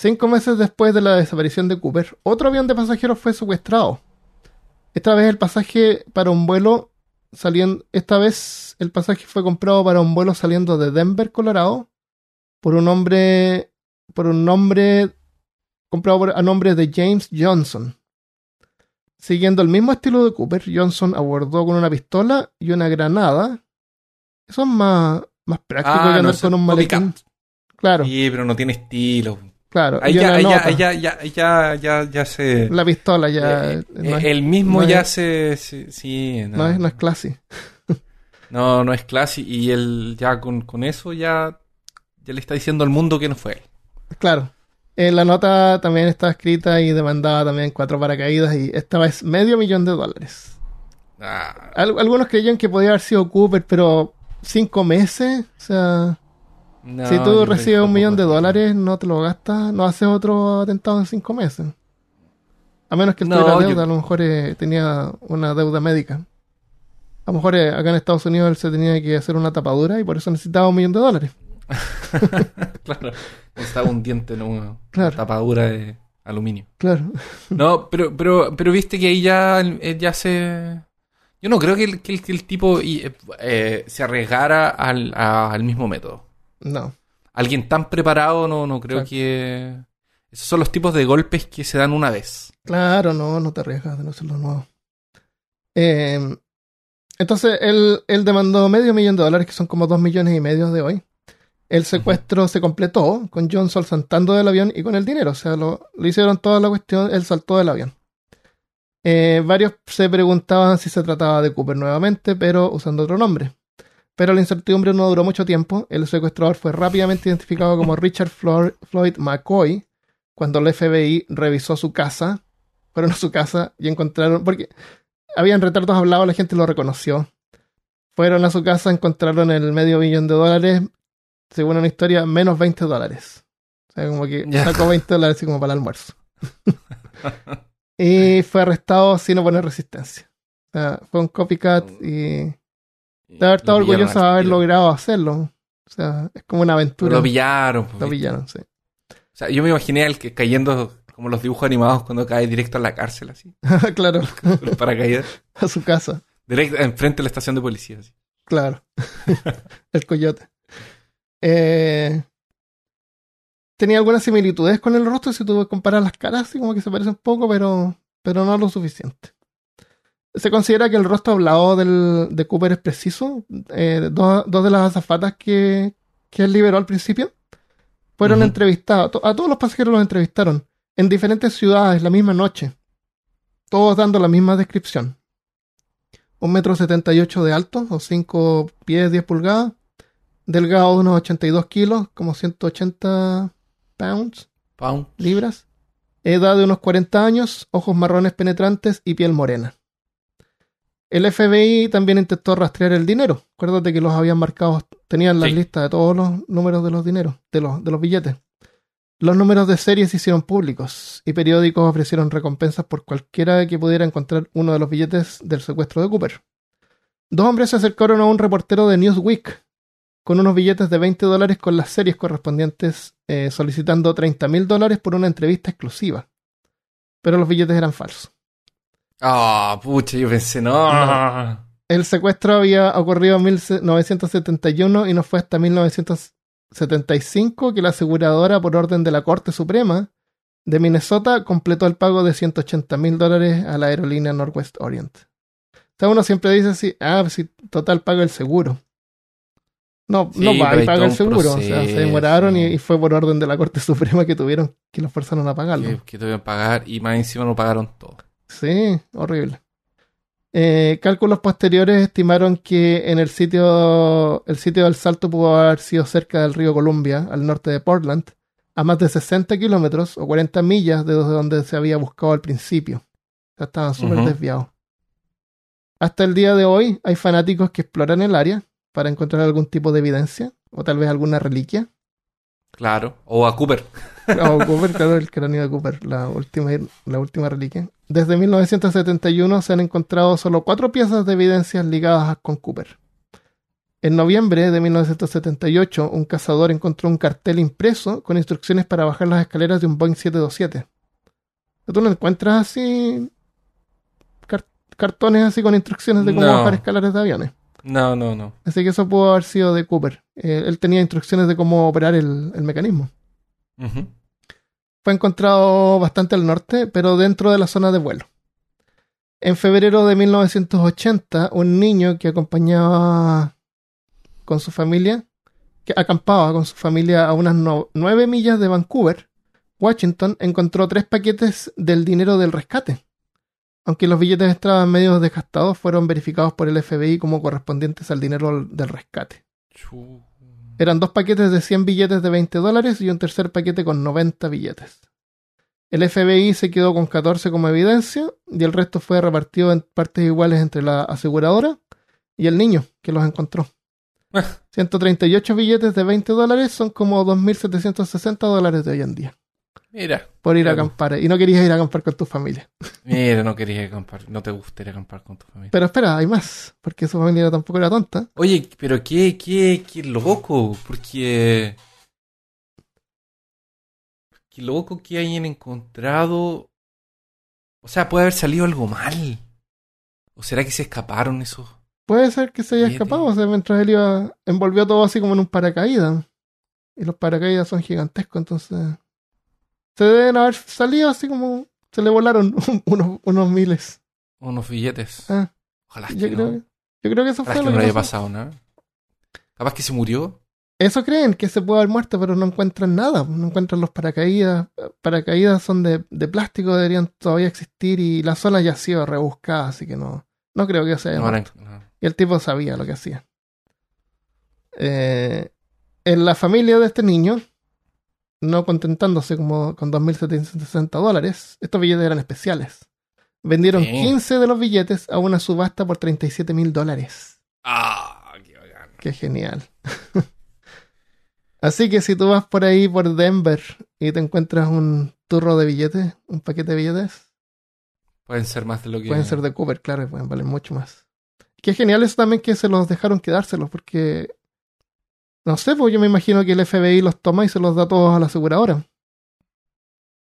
Cinco meses después de la desaparición de Cooper, otro avión de pasajeros fue secuestrado. Esta vez el pasaje para un vuelo saliendo, esta vez el pasaje fue comprado para un vuelo saliendo de Denver, Colorado, por un hombre, por un nombre comprado por- a nombre de James Johnson. Siguiendo el mismo estilo de Cooper, Johnson abordó con una pistola y una granada. Eso es más, más práctico Ah, que no andar con un maletín. Claro, Sí, pero no tiene estilo. Claro. Ahí ya, ya, ya, ya, ya, se. La pistola ya eh, no, es, el mismo no ya es- se, se- Sí, no, no es, no es clase. no, no es clase. Y él ya con, con eso ya, ya le está diciendo al mundo que no fue él. Claro. Eh, la nota también estaba escrita y demandaba también cuatro paracaídas y esta vez medio millón de dólares. Ah, Al- algunos creían que podía haber sido Cooper, pero cinco meses, o sea, no, si tú recibes un millón de dólares, no te lo gastas, no haces otro atentado en cinco meses. A menos que él No, tuviera yo- deuda, a lo mejor eh, tenía una deuda médica. A lo mejor eh, acá en Estados Unidos él se tenía que hacer una tapadura y por eso necesitaba un millón de dólares. claro. Estaba un diente en una Claro. tapadura de aluminio. Claro. No, pero, pero, pero viste que ahí ya, eh, ya se. Yo no creo que el, que el, que el tipo eh, se arriesgara al, a- al mismo método. No. Alguien tan preparado, no, no creo que. Esos son los tipos de golpes que se dan una vez. Claro, no, no te arriesgas de no hacerlo nuevo. Eh, entonces, él, él demandó medio millón de dólares, que son como dos millones y medio de hoy. El secuestro se completó con Johnson saltando del avión y con el dinero. O sea, lo, lo hicieron toda la cuestión, él saltó del avión. Eh, varios se preguntaban si se trataba de Cooper nuevamente, pero usando otro nombre. Pero la incertidumbre no duró mucho tiempo. El secuestrador fue rápidamente identificado como Richard Floyd McCoy cuando el FBI revisó su casa. Fueron a su casa y encontraron, porque habían retratos hablados, la gente lo reconoció. Fueron a su casa, encontraron el medio millón de dólares, según una historia, menos 20 dólares. O sea, como que sacó 20 dólares así como para el almuerzo. y fue arrestado sin oponer resistencia. O sea, fue un copycat y de haber estado orgulloso de haber logrado hacerlo. O sea, es como una aventura. Lo pillaron. pues, Lo pillaron, sí. O sea, yo me imaginé al que cayendo como los dibujos animados cuando cae directo a la cárcel, así. claro, el paracaídas. a su casa. Directo enfrente de la estación de policía. así. Claro. el coyote. Eh, tenía algunas similitudes con el rostro si tú comparas las caras, así como que se parecen un poco, pero, pero no lo suficiente. Se considera que el rostro hablado del, de Cooper es preciso. Eh, dos, dos de las azafatas que, que él liberó al principio fueron. To- A todos los pasajeros los entrevistaron en diferentes ciudades la misma noche. Todos dando la misma descripción. Un metro setenta y ocho de alto, o cinco pies, 10 pulgadas. Delgado de unos 82 kilos, como 180 pounds, Pound. libras. Edad de unos 40 años, ojos marrones penetrantes y piel morena. El FBI también intentó rastrear el dinero. Acuérdate que los habían marcado, tenían las Sí. listas de todos los números de los dineros, de los, de los billetes. Los números de serie se hicieron públicos y periódicos ofrecieron recompensas por cualquiera que pudiera encontrar uno de los billetes del secuestro de Cooper. Dos hombres se acercaron a un reportero de Newsweek con unos billetes de 20 dólares con las series correspondientes, eh, solicitando 30 mil dólares por una entrevista exclusiva. Pero los billetes eran falsos. Ah, pucha, yo pensé, no. No. El secuestro había ocurrido en 1971 y no fue hasta 1975 que la aseguradora, por orden de la Corte Suprema de Minnesota, completó el pago de 180 mil dólares a la aerolínea Northwest Orient. O sea, uno siempre dice así, ah, pues si total paga el seguro. No, Sí, no va y paga el seguro. o sea, se demoraron y, y fue por orden de la Corte Suprema que tuvieron que los forzaron a pagarlo. Que, que iban a pagar y más encima no pagaron todo. Sí, horrible. Eh, cálculos posteriores estimaron que en el sitio, el sitio del salto pudo haber sido cerca del río Columbia, al norte de Portland, a más de 60 kilómetros o 40 millas de donde se había buscado al principio. O sea, estaban súper desviados. Hasta el día de hoy hay fanáticos que exploran el área para encontrar algún tipo de evidencia o tal vez alguna reliquia. Claro. O a Cooper. O Cooper, claro, el cráneo de Cooper, la última, la última reliquia. Desde 1971 se han encontrado solo cuatro piezas de evidencias ligadas con Cooper. En noviembre de 1978, un cazador encontró un cartel impreso con instrucciones para bajar las escaleras de un Boeing 727. Tú no encuentras así car- cartones así con instrucciones de cómo No. bajar escaleras de aviones. No, no, no. Así que eso pudo haber sido de Cooper. Eh, él tenía instrucciones de cómo operar el, el mecanismo. Ujú. Fue encontrado bastante al norte, pero dentro de la zona de vuelo. En febrero de 1980, un niño que acompañaba con su familia, que acampaba con su familia a unas no- nueve millas de Vancouver, Washington, encontró tres paquetes del dinero del rescate. Aunque los billetes estaban medio desgastados, fueron verificados por el FBI como correspondientes al dinero del rescate. Eran dos paquetes de 100 billetes de 20 dólares y un tercer paquete con 90 billetes. El FBI se quedó con 14 como evidencia y el resto fue repartido en partes iguales entre la aseguradora y el niño que los encontró. 138 billetes de 20 dólares son como 2.760 dólares de hoy en día Mira, por ir a acampar. Y no querías ir a acampar con tu familia. mira, no querías acampar, no te gustaría acampar con tu familia. Pero espera, hay más, porque su familia tampoco era tonta. Oye, pero qué, qué, qué loco, porque... Qué loco que hayan encontrado... O sea, puede haber salido algo mal. ¿O será que se escaparon esos? Puede ser que se haya escapado, o sea, mientras él iba, envolvió todo así como en un paracaídas. Y los paracaídas son gigantescos, entonces. Se deben haber salido así como. Se le volaron unos, unos miles. Unos billetes. Ah, Ojalá yo, que creo, no. que- yo creo que eso Ojalá fue que lo no que haya pasado nada. Capaz que se murió. Eso creen, que se puede haber muerto, pero no encuentran nada. No encuentran los paracaídas. Paracaídas son de, de plástico, deberían todavía existir y la zona ya ha sido rebuscada, así que no. No creo que se haya No, no. Y el tipo sabía lo que hacía. Eh, en la familia de este niño, no contentándose como con 2.760 dólares, estos billetes eran especiales. Vendieron Sí. 15 de los billetes a una subasta por 37 mil dólares. Ah, qué. Qué genial. Así que si tú vas por ahí por Denver y te encuentras un turro de billetes, un paquete de billetes, Pueden ser más de lo que... Pueden ser de Cooper, claro, pueden valer mucho más. Qué genial eso también que se los dejaron quedárselos, porque. No sé, pues yo me imagino que el FBI los toma y se los da todos a la aseguradora.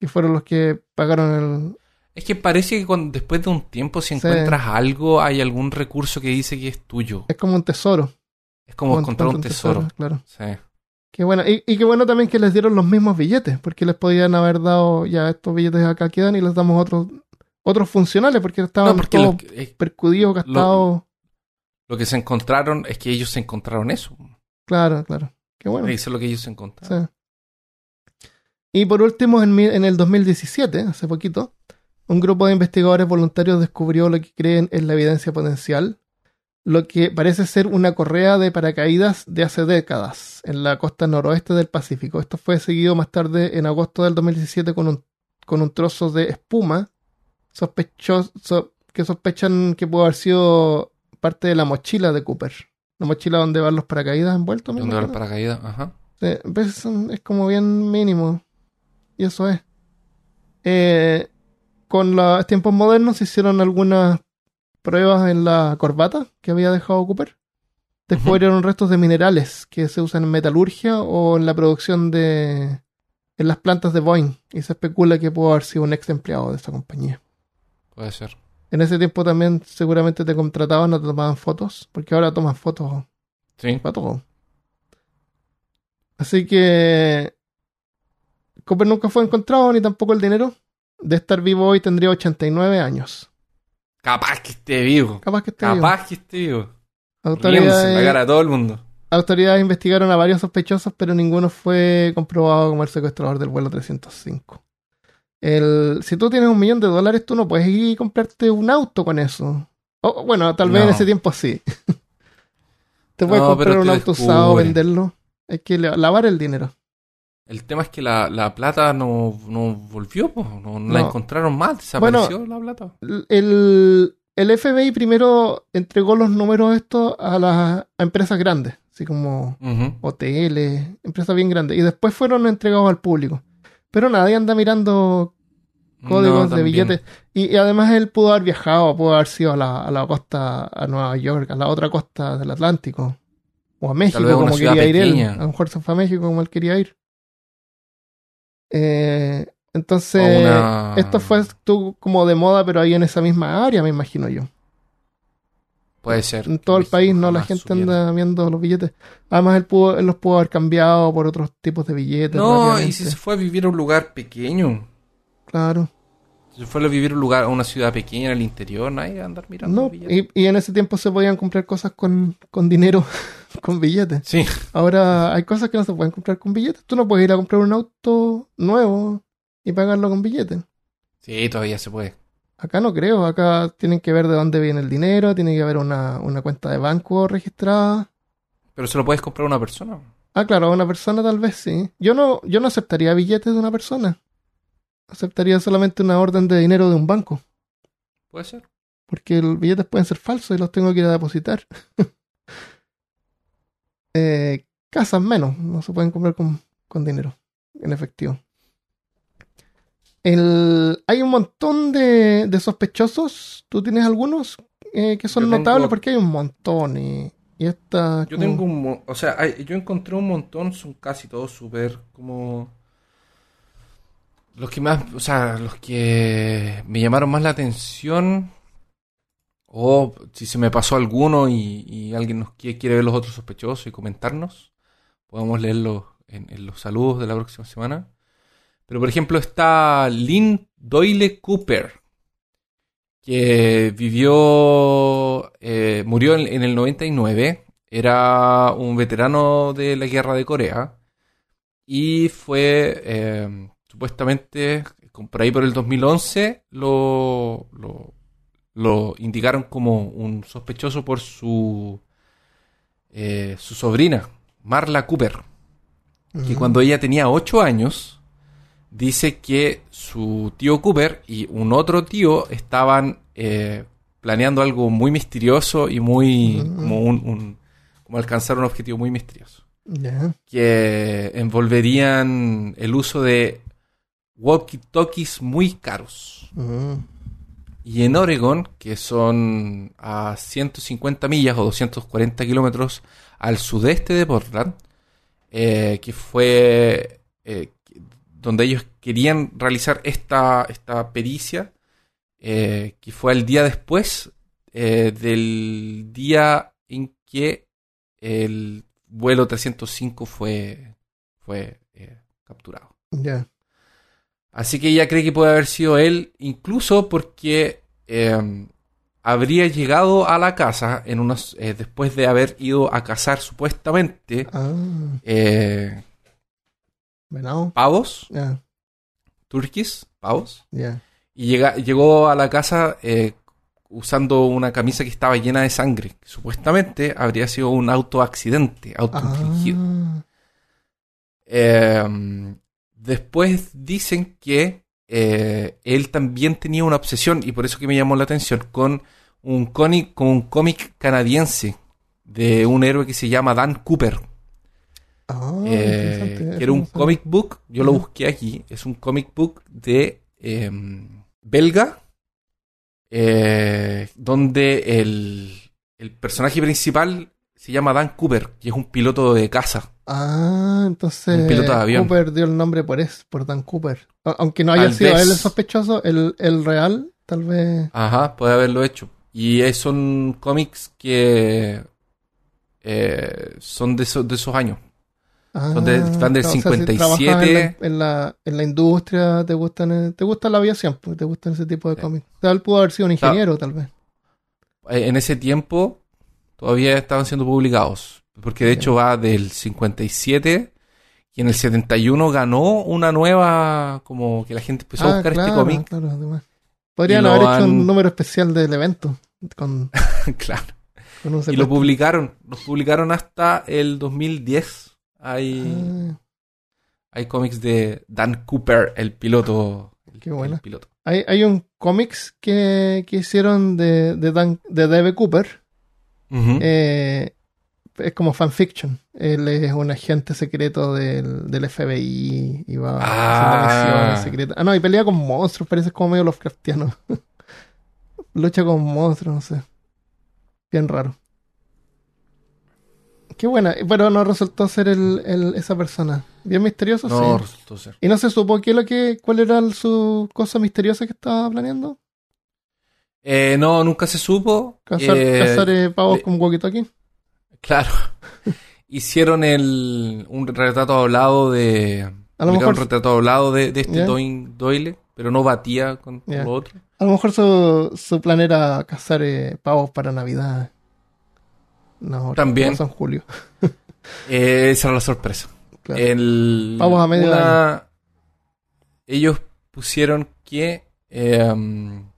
Y fueron los que pagaron el. Es que parece que cuando, después de un tiempo, si Sí. encuentras algo, hay algún recurso que dice que es tuyo. Es como un tesoro. Es como Como encontrar un tesoro. Claro. Sí. Qué bueno. Y, y qué bueno también que les dieron los mismos billetes, porque les podían haber dado ya estos billetes acá quedan y les damos otros otros funcionales, porque estaban No, porque todos lo, que- eh, percudidos, gastados. lo que se encontraron es que ellos se encontraron eso. Claro, claro. Qué bueno. Eso es lo que ellos se encontraron. Sí. Y por último, en, en el 2017, hace poquito, un grupo de investigadores voluntarios descubrió lo que creen es la evidencia potencial, lo que parece ser una correa de paracaídas de hace décadas en la costa noroeste del Pacífico. Esto fue seguido más tarde en agosto del 2017 con un, con un trozo de espuma sospechoso que sospechan que pudo haber sido parte de la mochila de Cooper. La mochila donde van los paracaídas envueltos. me ¿Dónde va el imagino. paracaídas? Ajá. Sí, pues es como bien mínimo. Y eso es. Eh, con los tiempos modernos se hicieron algunas pruebas en la corbata que había dejado Cooper. Descubrieron restos de minerales que se usan en metalurgia o en la producción de. en las plantas de Boeing. Y se especula que pudo haber sido un ex empleado de esta compañía. Puede ser. En ese tiempo también seguramente te contrataban o te tomaban fotos, porque ahora toman fotos Sí. para todo. Así que Cooper nunca fue encontrado, ni tampoco el dinero. De estar vivo hoy tendría 89 años. Capaz que esté vivo. Capaz que esté vivo. Capaz que esté vivo. Autoridades, a todo el mundo. autoridades investigaron a varios sospechosos, pero ninguno fue comprobado como el secuestrador del vuelo 305. El, si tú tienes un millón de dólares, tú no puedes ir y comprarte un auto con eso. O, bueno, tal vez en ese tiempo sí. te puedes No, comprar un auto usado, venderlo. Hay que la- lavar el dinero. El tema es que la, la plata no, no volvió. No, no la encontraron más. Desapareció la plata. el el FBI primero entregó los números estos a las a empresas grandes, así como Ujú. hoteles, empresas bien grandes, y después fueron entregados al público. Pero nadie anda mirando códigos No, de billetes. Y, y además él pudo haber viajado, pudo haber sido a la, a la costa, a Nueva York, a la otra costa del Atlántico. O a México, como quería ir él. A lo mejor a México como él quería ir. Eh, entonces, una- esto fue estuvo como de moda, pero ahí en esa misma área, me imagino yo. Puede ser. En todo el país, no, la gente supiera. anda viendo los billetes. Además, él, pudo, él los pudo haber cambiado por otros tipos de billetes. No, y si se fue a vivir a un lugar pequeño. Claro. Si se fue a vivir a un lugar, a una ciudad pequeña en el interior, nadie a andar mirando. No, los billetes. y, y en ese tiempo se podían comprar cosas con, con dinero, con billetes. Sí, Ahora hay cosas que no se pueden comprar con billetes. Tú no puedes ir a comprar un auto nuevo y pagarlo con billetes. sí, todavía se puede. Acá no creo. Acá tienen que ver de dónde viene el dinero, tiene que haber una, una cuenta de banco registrada. Pero se lo puedes comprar a una persona. Ah, claro, a una persona tal vez sí. Yo no, yo no aceptaría billetes de una persona. Aceptaría solamente una orden de dinero de un banco. Puede ser. Porque los billetes pueden ser falsos y los tengo que ir a depositar. eh, casas menos, no se pueden comprar con, con dinero, en efectivo. El, hay un montón de, de sospechosos. ¿Tú tienes algunos eh, que son Yo tengo- notables? Porque hay un montón. Y, y esta. Yo como- tengo un... O sea, hay- yo encontré un montón, son casi todos súper como... Los que más... O sea, los que me llamaron más la atención... O si se me pasó alguno y, y alguien nos quiere, quiere ver los otros sospechosos y comentarnos, podemos leerlos en, en los saludos de la próxima semana. Pero por ejemplo está Lynn Doyle Cooper, que vivió, eh, murió en, en el 99, era un veterano de la guerra de Corea y fue eh, supuestamente, por ahí por el 2011, lo, lo, lo indicaron como un sospechoso por su, eh, su sobrina, Marla Cooper que cuando ella tenía 8 años, dice que su tío Cooper y un otro tío estaban eh, planeando algo muy misterioso y muy Mm. como un, un- como alcanzar un objetivo muy misterioso que envolverían el uso de walkie-talkies muy caros Ujú. y en Oregon que son a 150 millas o 240 kilómetros al sudeste de Portland eh, que fue eh, donde ellos querían realizar esta, esta pericia, eh, que fue el día después eh, del día en que el vuelo 305 fue, fue eh, capturado. Ya. Así que ella cree que puede haber sido él, incluso porque eh, habría llegado a la casa en unos, después de haber ido a cazar supuestamente Ah, venado. pavos, Ya, turquís, pavos, y llega, llegó a la casa eh, usando una camisa que estaba llena de sangre. Supuestamente habría sido un autoaccidente, autoinfligido. Ah, Eh, después dicen que eh, él también tenía una obsesión, y por eso que me llamó la atención, con un cómic, con un cómic canadiense de un héroe que se llama Dan Cooper. Ah, Eh, era un comic book, yo lo busqué aquí, es un comic book de eh, belga, eh, donde el, el personaje principal se llama Dan Cooper, y es un piloto de caza. Ah, entonces Un piloto de avión. Cooper dio el nombre por eso, por Dan Cooper. Aunque no haya sido vez. él el sospechoso, el, el real, tal vez. Ajá, puede haberlo hecho. Y son cómics que eh, son de, esos- de esos años. Ah, Son de- van del o sea, si 57. trabajas en la, en, la, en la industria, te gustan, eh, te gusta la aviación, pues, te gustan ese tipo de Sí. cómics. O sea, él pudo haber sido un ingeniero, tal vez. Eh, En ese tiempo todavía estaban siendo publicados. Porque de hecho va del 57 y en el 71 ganó una nueva, como que la gente empezó a Ah, buscar claro, este cómic. claro. Podrían haber hecho un número especial del evento con, claro. con un Y lo publicaron. Lo publicaron hasta el 2010. Hay, Ah, hay cómics de Dan Cooper, el piloto, el Qué buena. el piloto. Hay, hay un cómics que, que hicieron de, de, Dan, de Dave Cooper. Eh, es como fanfiction. Él es un agente secreto del, del FBI y va Ah. haciendo misiones secretas. Ah, no, y pelea con monstruos, parece como medio Lovecraftiano. Lucha con monstruos, no sé. Bien raro. Qué buena, pero no resultó ser el, el- esa persona. Bien misterioso, no sí. resultó ser. ¿Y no se supo qué lo que, cuál era el- su cosa misteriosa que estaba planeando? Eh, no, nunca se supo. ¿Cazar, Eh, cazar eh, pavos con walkie-talkie? Claro. Hicieron el, un retrato hablado de. A lo mejor- un retrato hablado de, de este. Doin- Doyle, pero no batía con, Ya. lo otro. A lo mejor su, su plan era cazar eh, pavos para Navidad. No, También. San Julio. Eh, esa era la sorpresa. Claro. El, Vamos a medio una- Ellos pusieron que. eh, um,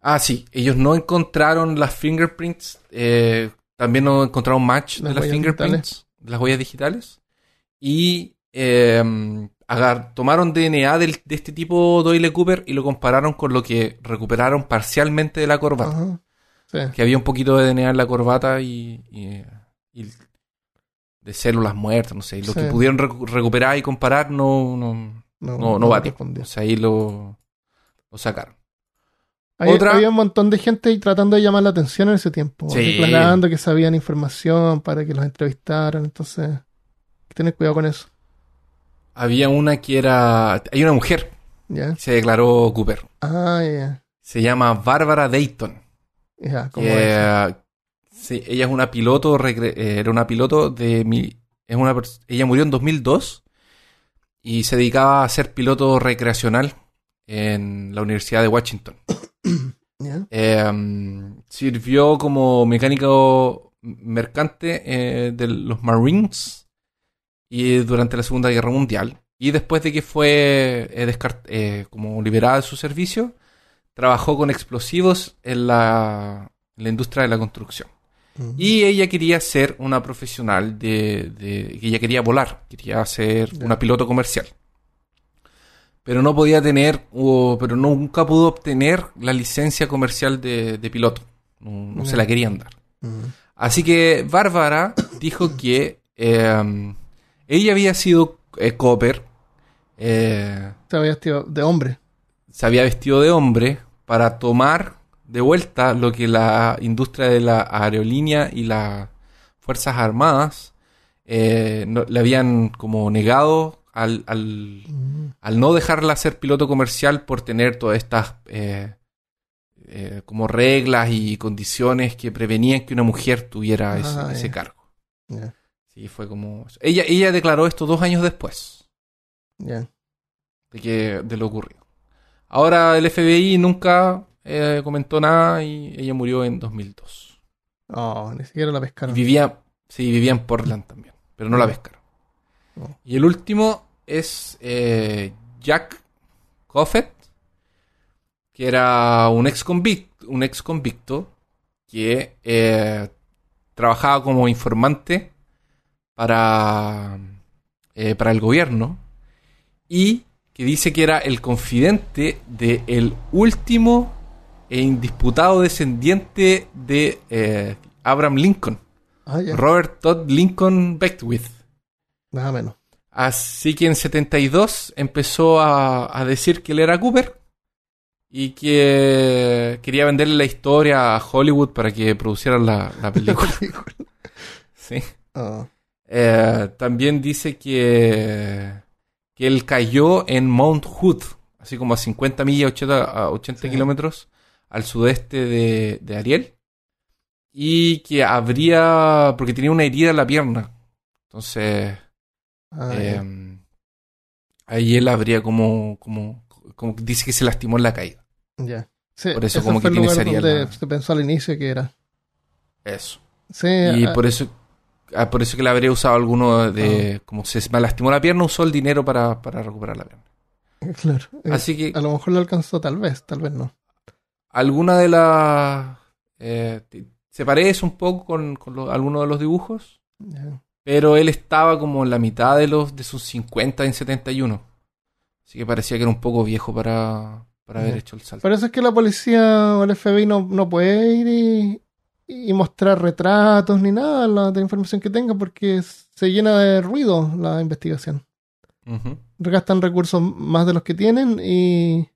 ah, sí. Ellos no encontraron las fingerprints. eh, también no encontraron match Las de las fingerprints. de Las huellas digitales. Y. eh, agar- tomaron DNA del- de este tipo Doyle Cooper y lo compararon con lo que recuperaron parcialmente de la corbata. Ajá. Sí. Que había un poquito de DNA en la corbata y, y- y de células muertas, no sé. Lo Sí. que pudieron recu- recuperar y comparar no, no, No, no, no. O sea, ahí lo, lo sacaron. Hay- Otra- Había un montón de gente tratando de llamar la atención en ese tiempo. Sí. Declarando que sabían información para que los entrevistaran. Entonces, hay que tener cuidado con eso. Había una que era... Hay una mujer ¿Ya? que se declaró Cooper. Ah, ya. Se llama Bárbara Dayton. Eso. sí, ella es una piloto, eh, era una piloto de... mi- es una, pers- ella murió en 2002 y se dedicaba a ser piloto recreacional en la Universidad de Washington. Eh, sirvió como mecánico mercante eh, de los Marines y durante la Segunda Guerra Mundial. Y después de que fue eh, descart- eh, como liberada de su servicio, trabajó con explosivos en la, en la industria de la construcción. Y ella quería ser una profesional de, de- que ella quería volar, quería ser una piloto comercial. Pero no podía tener, o, pero nunca pudo obtener la licencia comercial de, de piloto. No, se la querían dar. Así que Bárbara dijo que eh, ella había sido eh, eh, Se había vestido de hombre. se había vestido de hombre para tomar de vuelta lo que la industria de la aerolínea y las Fuerzas Armadas eh, no- le habían como negado al, al, Ujú. al no dejarla ser piloto comercial por tener todas estas eh, eh, como reglas y condiciones que prevenían que una mujer tuviera ese, Ah, ese cargo. Sí, fue como... Ella, ella declaró esto dos años después de, que, de lo ocurrido. Ahora el FBI nunca eh, comentó nada y ella murió en 2002. Oh, ni siquiera la Y pescaron. vivía, sí, vivía en Portland también, pero no la pescaron. Oh. Y el último es eh, Jack Coffett, que era un ex convicto, un ex convicto que eh, trabajaba como informante para, para el gobierno y que dice que era el confidente del último e indisputado descendiente de eh, Abraham Lincoln, Ah. Robert Todd Lincoln Beckwith. Nada menos. Así que en 72 empezó a, a decir que él era Cooper y que quería venderle la historia a Hollywood para que producieran la, la película. Sí. Oh, Eh, también dice que él cayó en Mount Hood, así como a 50 millas, 80, a 80 Sí. kilómetros al sudeste de, de Ariel. Y que habría, porque tenía una herida en la pierna. Entonces, ah, eh, ya. ahí él habría como, como, dice que se lastimó en la caída. Ya. Sí, por eso como fue que el tiene lugar donde la- se pensó al inicio que era. Eso. Sí, Y ah, por eso, ah, por eso que le habría usado alguno de, como se me lastimó la pierna, usó el dinero para, para recuperar la pierna. claro. Eh, Así que A lo mejor lo alcanzó, tal vez, tal vez no. alguna de las... eh, se parece un poco con, con lo- algunos de los dibujos, pero él estaba como en la mitad de los de sus 50 en 71. Así que parecía que era un poco viejo para, para haber hecho el salto. Por eso es que la policía o el FBI no, no puede ir y, y mostrar retratos ni nada la, de la información que tenga porque se llena de ruido la investigación. Gastan recursos más de los que tienen y,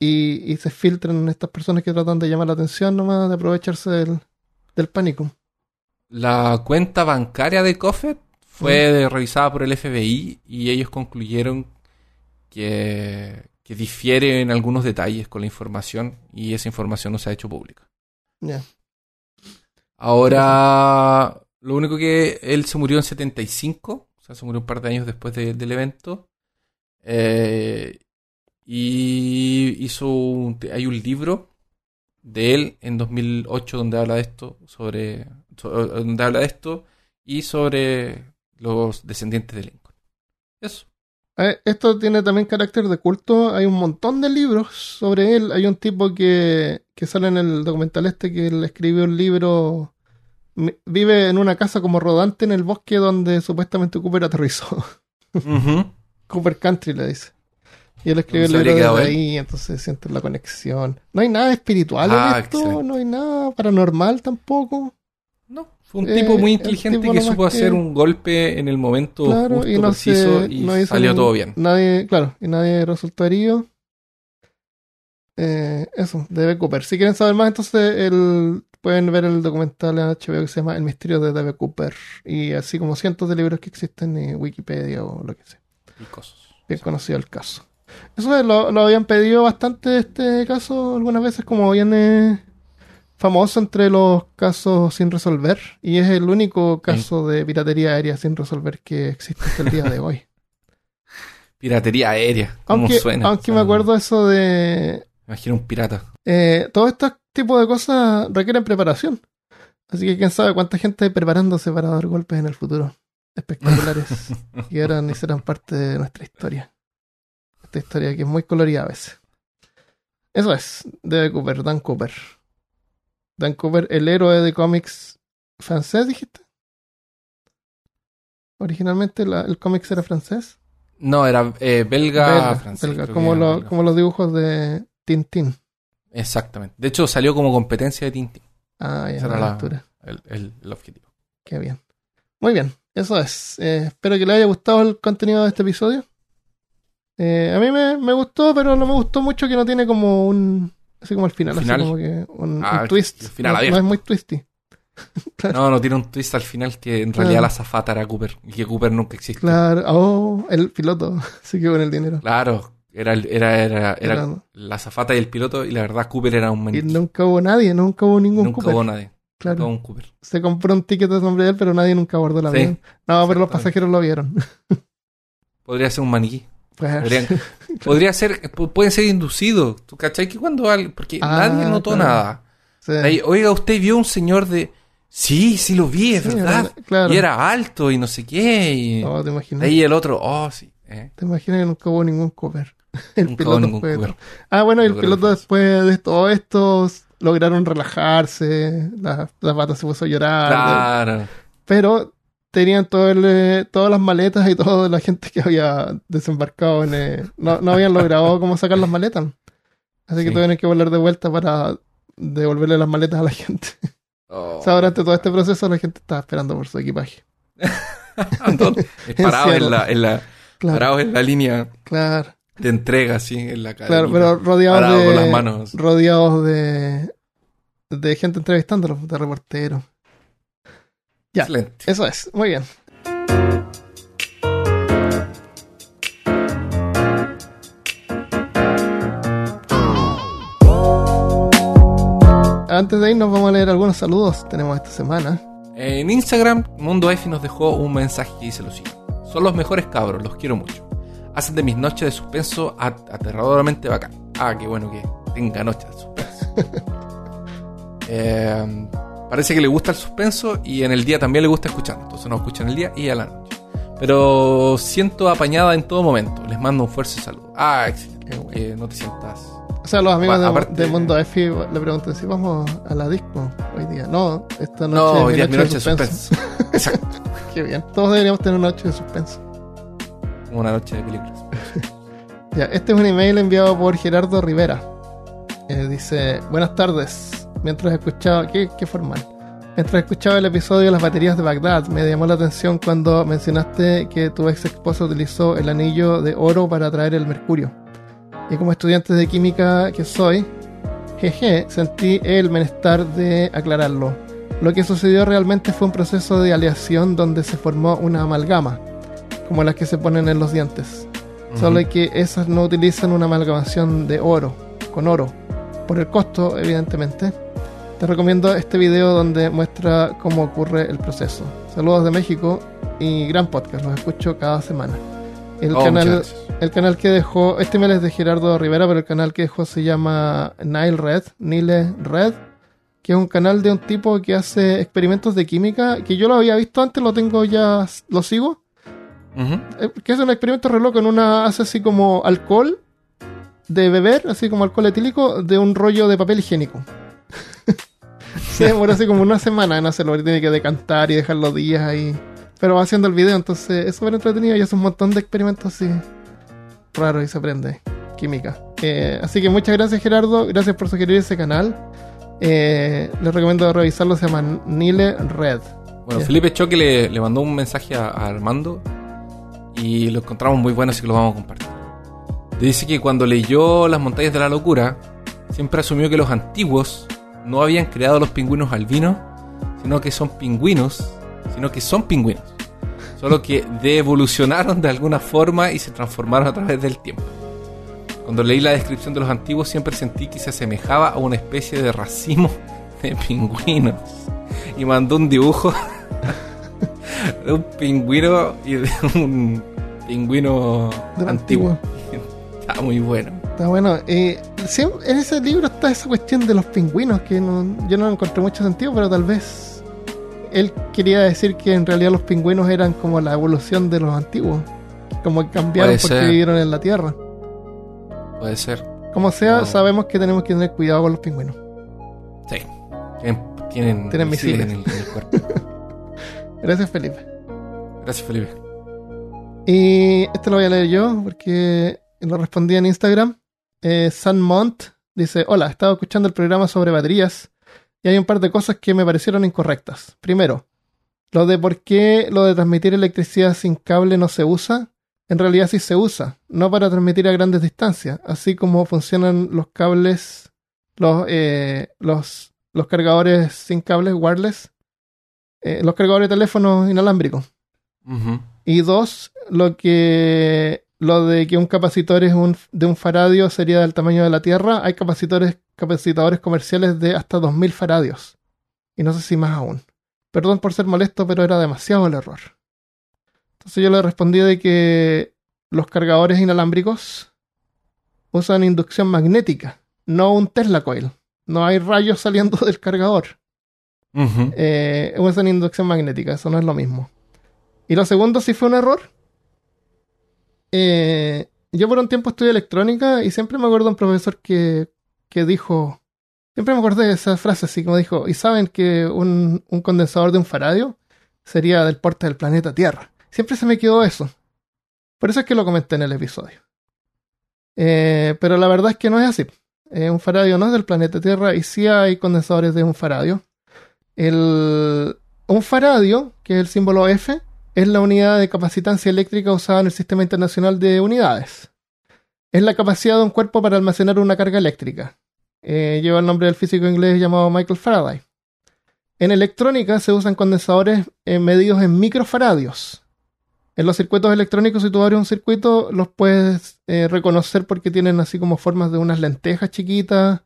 y, y se filtran estas personas que tratan de llamar la atención nomás, de aprovecharse del, del pánico. La cuenta bancaria de Coffet fue revisada por el FBI y ellos concluyeron que, que difiere en algunos detalles con la información y esa información no se ha hecho pública. Ahora, lo único que él se murió en 75, o sea, se murió un par de años después de- del evento. Eh, y hizo un, hay un libro de él en 2008 donde habla de esto, sobre, so- donde habla de esto y sobre los descendientes de Lincoln. Eso. Eh, Esto tiene también carácter de culto. Hay un montón de libros sobre él. Hay un tipo que, que sale en el documental este que él escribió un libro. Vive en una casa como rodante en el bosque donde supuestamente Cooper aterrizó. Cooper Country le dice. Y él escribió el ¿Dónde se libro desde ahí, entonces sientes la conexión. No hay nada espiritual Ah, en esto, excelente. no hay nada paranormal tampoco. Fue un Eh, tipo muy el inteligente tipo que supo que- hacer un golpe en el momento Claro, justo, y no preciso se, y no salió todo bien. Nadie, claro, y nadie resultó herido. Eh, eso, de Cooper. Si quieren saber más, entonces el, pueden ver el documental en HBO que se llama El misterio de D.B. Cooper. Y así como cientos de libros que existen en Wikipedia o lo que sea. Y cosas. Bien conocido el caso. Eso es, lo, lo habían pedido bastante este caso algunas veces como viene famoso entre los casos sin resolver. Y es el único caso de piratería aérea sin resolver que existe hasta el día de hoy. Piratería aérea. ¿Cómo Aunque, suena? aunque O me acuerdo eso de... Imagina un pirata. Eh, todo este tipo de cosas requieren preparación. Así que quién sabe cuánta gente preparándose para dar golpes en el futuro. Espectaculares. que ahora ni serán parte de nuestra historia. Esta historia que es muy colorida a veces. Eso es, de Cooper, Dan Cooper. Dan Cooper, el héroe de cómics francés, dijiste. Originalmente la- el cómics era francés. No, era eh, belga, Belga, francés, belga, como, que era lo- belga. como los dibujos de Tintín. Exactamente. De hecho, salió como competencia de Tintín. Ah, ya, Esa era la. El, el- el objetivo. Qué bien. Muy bien, eso es. Eh, espero que les haya gustado el contenido de este episodio. Eh, a mí me, me gustó, pero no me gustó mucho que no tiene como un. Así como el final, Final. así como que un, Ah, un twist. el final no, no es muy twisty. No, no tiene un twist al final que en realidad la zafata era Cooper. Y que Cooper nunca existe. Claro, oh, el piloto se quedó con el dinero. Claro, era, era, era, era la zafata y el piloto, y la verdad Cooper era un y maniquí. nunca hubo nadie, nunca hubo ningún Nunca Cooper. hubo nadie. Nunca Claro. hubo un Cooper. Se compró un ticket de nombre de él, pero nadie nunca abordó la Sí, avión. No, pero los pasajeros lo vieron. Podría ser un maniquí. Podrían- podría ser, pu- pueden ser inducidos. ¿Tú cachai? Que cuando al- porque Ah, nadie notó claro. nada. sí. Ahí, Oiga, usted vio un señor de. Sí, sí lo vi, es Sí, verdad. era- claro. Y era alto y no sé qué. Y No, te imaginas. ahí el otro, oh, sí. eh. Te imaginas que nunca hubo ningún Cooper. El Nunca hubo piloto ningún fue- Cooper. Ah, bueno, el piloto después de todo esto lograron relajarse, la, la pata se puso a llorar, Claro. pero tenían todo el, eh, todas las maletas y toda la gente que había desembarcado en... eh, no, no habían logrado cómo sacar las maletas. Así que Sí. tuvieron que volver de vuelta para devolverle las maletas a la gente. Oh. O sea, durante todo este proceso la gente estaba esperando por su equipaje. Parados en la, en la, Claro, parados en la línea claro, de entrega, así, en la cara. claro, pero rodeados de... con las manos. rodeados de, de gente entrevistándolos, de reporteros. Ya. Excelente. Eso es, muy bien. Antes de irnos vamos a leer algunos saludos tenemos esta semana. En Instagram, Mundo F nos dejó un mensaje que dice lo siguiente. Son los mejores cabros, los quiero mucho. Hacen de mis noches de suspenso at- aterradoramente bacán. Ah, qué bueno que tenga noches de suspenso. Eh, parece que le gusta el suspenso y en el día también le gusta escuchar. Entonces nos escucha en el día y a la noche. Pero siento apañada en todo momento. Les mando un fuerte saludo. Ah, excelente. Bueno. Que no te sientas... O sea, los amigos Va, de, Mundo F le preguntan si vamos a la disco hoy día. No, esta noche No, hoy día es mi noche noche de suspenso. Exacto. Qué bien. Todos deberíamos tener una noche de suspenso. Una noche de películas. Ya, este es un email enviado por Gerardo Rivera. Eh, dice, buenas tardes. Mientras escuchaba, qué, qué formal. Mientras escuchaba el episodio de las baterías de Bagdad, me llamó la atención cuando mencionaste que tu ex esposa utilizó el anillo de oro para atraer el mercurio. Y como estudiante de química que soy, jeje, sentí el menester de aclararlo. Lo que sucedió realmente fue un proceso de aleación donde se formó una amalgama, como las que se ponen en los dientes. Solo que esas no utilizan una amalgamación de oro, con oro, por el costo, evidentemente. Te recomiendo este video donde muestra cómo ocurre el proceso. Saludos de México y gran podcast, los escucho cada semana. El Oh, canal el canal que dejó, este email es de Gerardo Rivera, pero el canal que dejó se llama Nile Red, Nile Red, que es un canal de un tipo que hace experimentos de química, que yo lo había visto antes, lo tengo ya, lo sigo, eh, que es un experimento re loco, en una, hace así como alcohol de beber, así como alcohol etílico, de un rollo de papel higiénico. Se demora así como una semana en hacerlo, tiene que decantar y dejar los días ahí. Pero va haciendo el video, entonces es súper entretenido y hace un montón de experimentos así raros y se aprende química. Eh, así que muchas gracias Gerardo, gracias por sugerir ese canal. Eh, les recomiendo revisarlo, se llama Nile Red. Bueno, Ya. Felipe Choque le, le mandó un mensaje a, a Armando y lo encontramos muy bueno, así que lo vamos a compartir. Dice que cuando leyó Las montañas de la locura, siempre asumió que los antiguos no habían creado los pingüinos albinos, sino que son pingüinos, sino que son pingüinos. Solo que devolucionaron de alguna forma y se transformaron a través del tiempo. Cuando leí la descripción de los antiguos siempre sentí que se asemejaba a una especie de racimo de pingüinos. Y mandó un dibujo de un pingüino y de un pingüino De antiguo. Está muy bueno. Está bueno. Eh, en ese libro está esa cuestión de los pingüinos que no- yo no encontré mucho sentido, pero tal vez él quería decir que en realidad los pingüinos eran como la evolución de los antiguos. Como que cambiaron Puede porque ser. vivieron en la Tierra. Puede ser. Como sea, No. sabemos que tenemos que tener cuidado con los pingüinos. Sí. Tienen, tienen, Tienen misiles. en el, en el cuerpo. Gracias, Felipe. Gracias, Felipe. Y este lo voy a leer yo porque lo respondí en Instagram. Eh, San Mont dice: Hola, estaba escuchando el programa sobre baterías y hay un par de cosas que me parecieron incorrectas. Primero, lo de por qué lo de transmitir electricidad sin cable no se usa. En realidad sí se usa, no para transmitir a grandes distancias, así como funcionan los cables, los, eh, los, los cargadores sin cables wireless, eh, los cargadores de teléfonos inalámbricos. Y dos, lo que lo de que un capacitor es un, de un faradio sería del tamaño de la Tierra. Hay capacitores, capacitadores comerciales de hasta 2000 faradios. Y no sé si más aún. Perdón por ser molesto, pero era demasiado el error. Entonces yo le respondí de que los cargadores inalámbricos usan inducción magnética, no un Tesla coil. No hay rayos saliendo del cargador eh, usan inducción magnética, eso no es lo mismo. Y lo segundo, si fue un error. Eh, yo por un tiempo estudié electrónica y siempre me acuerdo de un profesor que, que dijo, siempre me acordé de esa frase así como dijo, y saben que un, un condensador de un faradio sería del porte del planeta Tierra. Siempre se me quedó eso. Por eso es que lo comenté en el episodio. Eh, pero la verdad es que no es así. Eh, un faradio no es del planeta Tierra y sí hay condensadores de un faradio. El, un faradio, que es el símbolo F, es la unidad de capacitancia eléctrica usada en el Sistema Internacional de Unidades. Es la capacidad de un cuerpo para almacenar una carga eléctrica. Eh, lleva el nombre del físico inglés llamado Michael Faraday. En electrónica se usan condensadores eh, medidos en microfaradios. En los circuitos electrónicos, si tú abres un circuito, los puedes eh, reconocer porque tienen así como formas de unas lentejas chiquitas,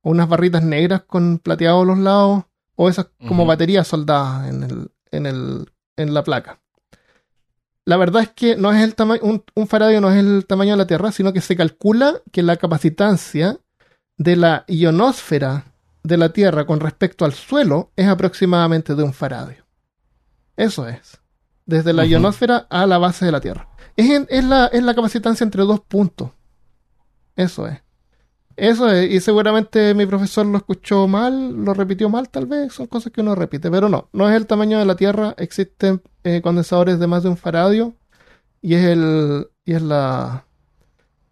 o unas barritas negras con plateado a los lados, o esas como baterías soldadas en, el, en, el, en la placa. La verdad es que no es el tamaño, un, un faradio no es el tamaño de la Tierra, sino que se calcula que la capacitancia de la ionosfera de la Tierra con respecto al suelo es aproximadamente de un faradio. Eso es. Desde la Ujú. ionosfera a la base de la Tierra. Es, en- es la, es la capacitancia entre dos puntos. Eso es. Eso es. Y seguramente mi profesor lo escuchó mal, lo repitió mal tal vez. Son cosas que uno repite. Pero no, no es el tamaño de la Tierra. Existen eh, condensadores de más de un faradio. Y es el. Y es la.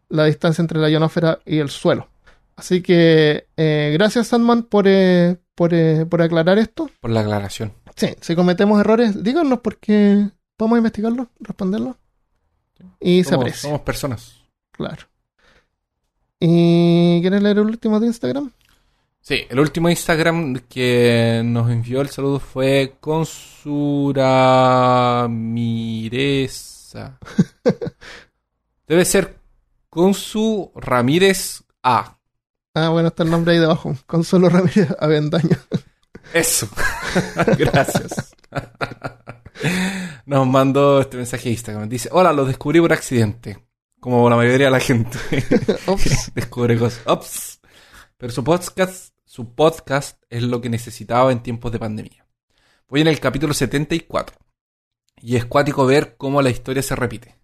la distancia entre la ionósfera y el suelo. Así que eh, gracias Sandman por, eh, por, eh, por aclarar esto. Por la aclaración. Sí, si cometemos errores, díganos porque podemos investigarlo, responderlo. Y se Somos, aprecia. somos personas. Claro. ¿Y quieres leer el último de Instagram? Sí, el último Instagram que nos envió el saludo fue Consura Mireza. Debe ser Consu Ramírez A. Ah, bueno, está el nombre ahí debajo. Consuelo Ramírez Avendaño. Eso. Gracias. Nos mandó este mensaje de Instagram. Dice, hola, lo descubrí por accidente. Como la mayoría de la gente. Ops. Descubre cosas. Ops. Pero su podcast, su podcast es lo que necesitaba en tiempos de pandemia. Voy en el capítulo 74. Y es cuático ver cómo la historia se repite.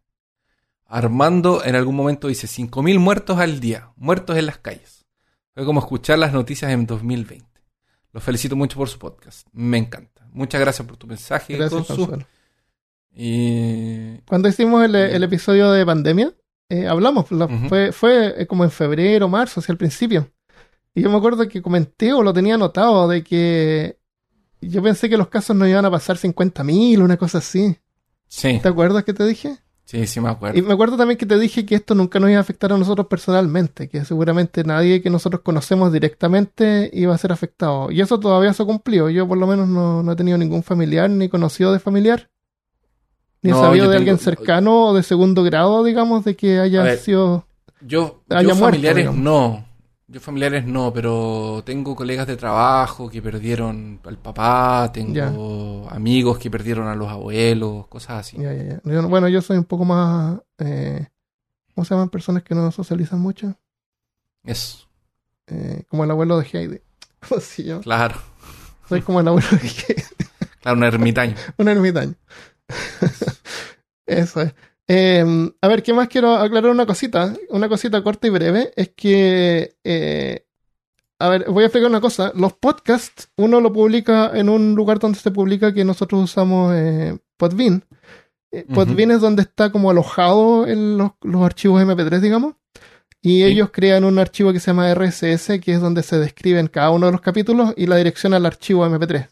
Armando en algún momento dice 5.000 muertos al día, muertos en las calles. Fue como escuchar las noticias en 2020. Los felicito mucho por su podcast. Me encanta. Muchas gracias por tu mensaje, Gracias, Consu. Consuelo. Y Cuando hicimos el, el episodio de pandemia, eh, hablamos, fue, fue eh, como en febrero, marzo, hacia el principio. Y yo me acuerdo que comenté o lo tenía anotado de que yo pensé que los casos no iban a pasar 50.000, una cosa así. sí, ¿Te acuerdas que te dije? sí, sí me acuerdo. Y me acuerdo también que te dije que esto nunca nos iba a afectar a nosotros personalmente, que seguramente nadie que nosotros conocemos directamente iba a ser afectado. Y eso todavía se ha cumplido. Yo por lo menos no, no he tenido ningún familiar ni conocido de familiar. Ni No, sabido de tengo- alguien cercano o de segundo grado, digamos, de que haya ver. sido... Yo, haya yo muerto, familiares digamos. no. Yo familiares no, pero tengo colegas de trabajo que perdieron al papá, tengo amigos que perdieron a los abuelos, cosas así. Ya, ya, ya. Yo no- bueno, yo soy un poco más... eh, ¿Cómo se llaman personas que no socializan mucho? Eso, Eh, como el abuelo de Heidi. ¿Cómo se llama? claro. Soy como el abuelo de Heidi. Claro, un ermitaño. Un ermitaño. Eso es. Eh, a ver, ¿qué más quiero aclarar una cosita? Una cosita corta y breve. Es que, eh, a ver, voy a explicar una cosa. Los podcasts, uno lo publica en un lugar donde se publica que nosotros usamos eh, Podbean. Eh. Podbean es donde está como alojado en los, los archivos MP3, digamos. Y Sí. ellos crean un archivo que se llama RSS, que es donde se describen cada uno de los capítulos y la dirección al archivo MP3.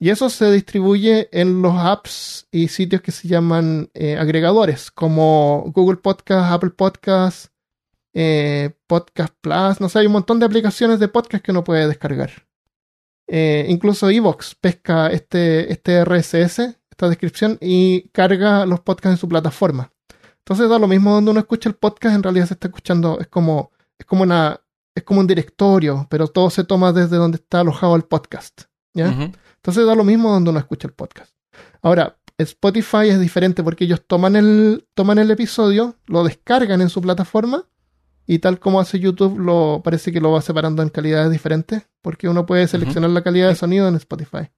Y eso se distribuye en los apps y sitios que se llaman eh, agregadores, como Google Podcast, Apple Podcast, eh, Podcast Plus, no sé, hay un montón de aplicaciones de podcast que uno puede descargar. Eh, incluso Evox pesca este, este RSS, esta descripción, y carga los podcasts en su plataforma. Entonces da lo mismo donde uno escucha el podcast, en realidad se está escuchando, es como, es como una, es como un directorio, pero todo se toma desde donde está alojado el podcast. ¿ya? Ujú. Entonces da lo mismo donde uno escucha el podcast. Ahora, Spotify es diferente porque ellos toman el, toman el episodio, lo descargan en su plataforma y tal como hace YouTube, lo, parece que lo va separando en calidades diferentes porque uno puede seleccionar la calidad de sonido en Spotify.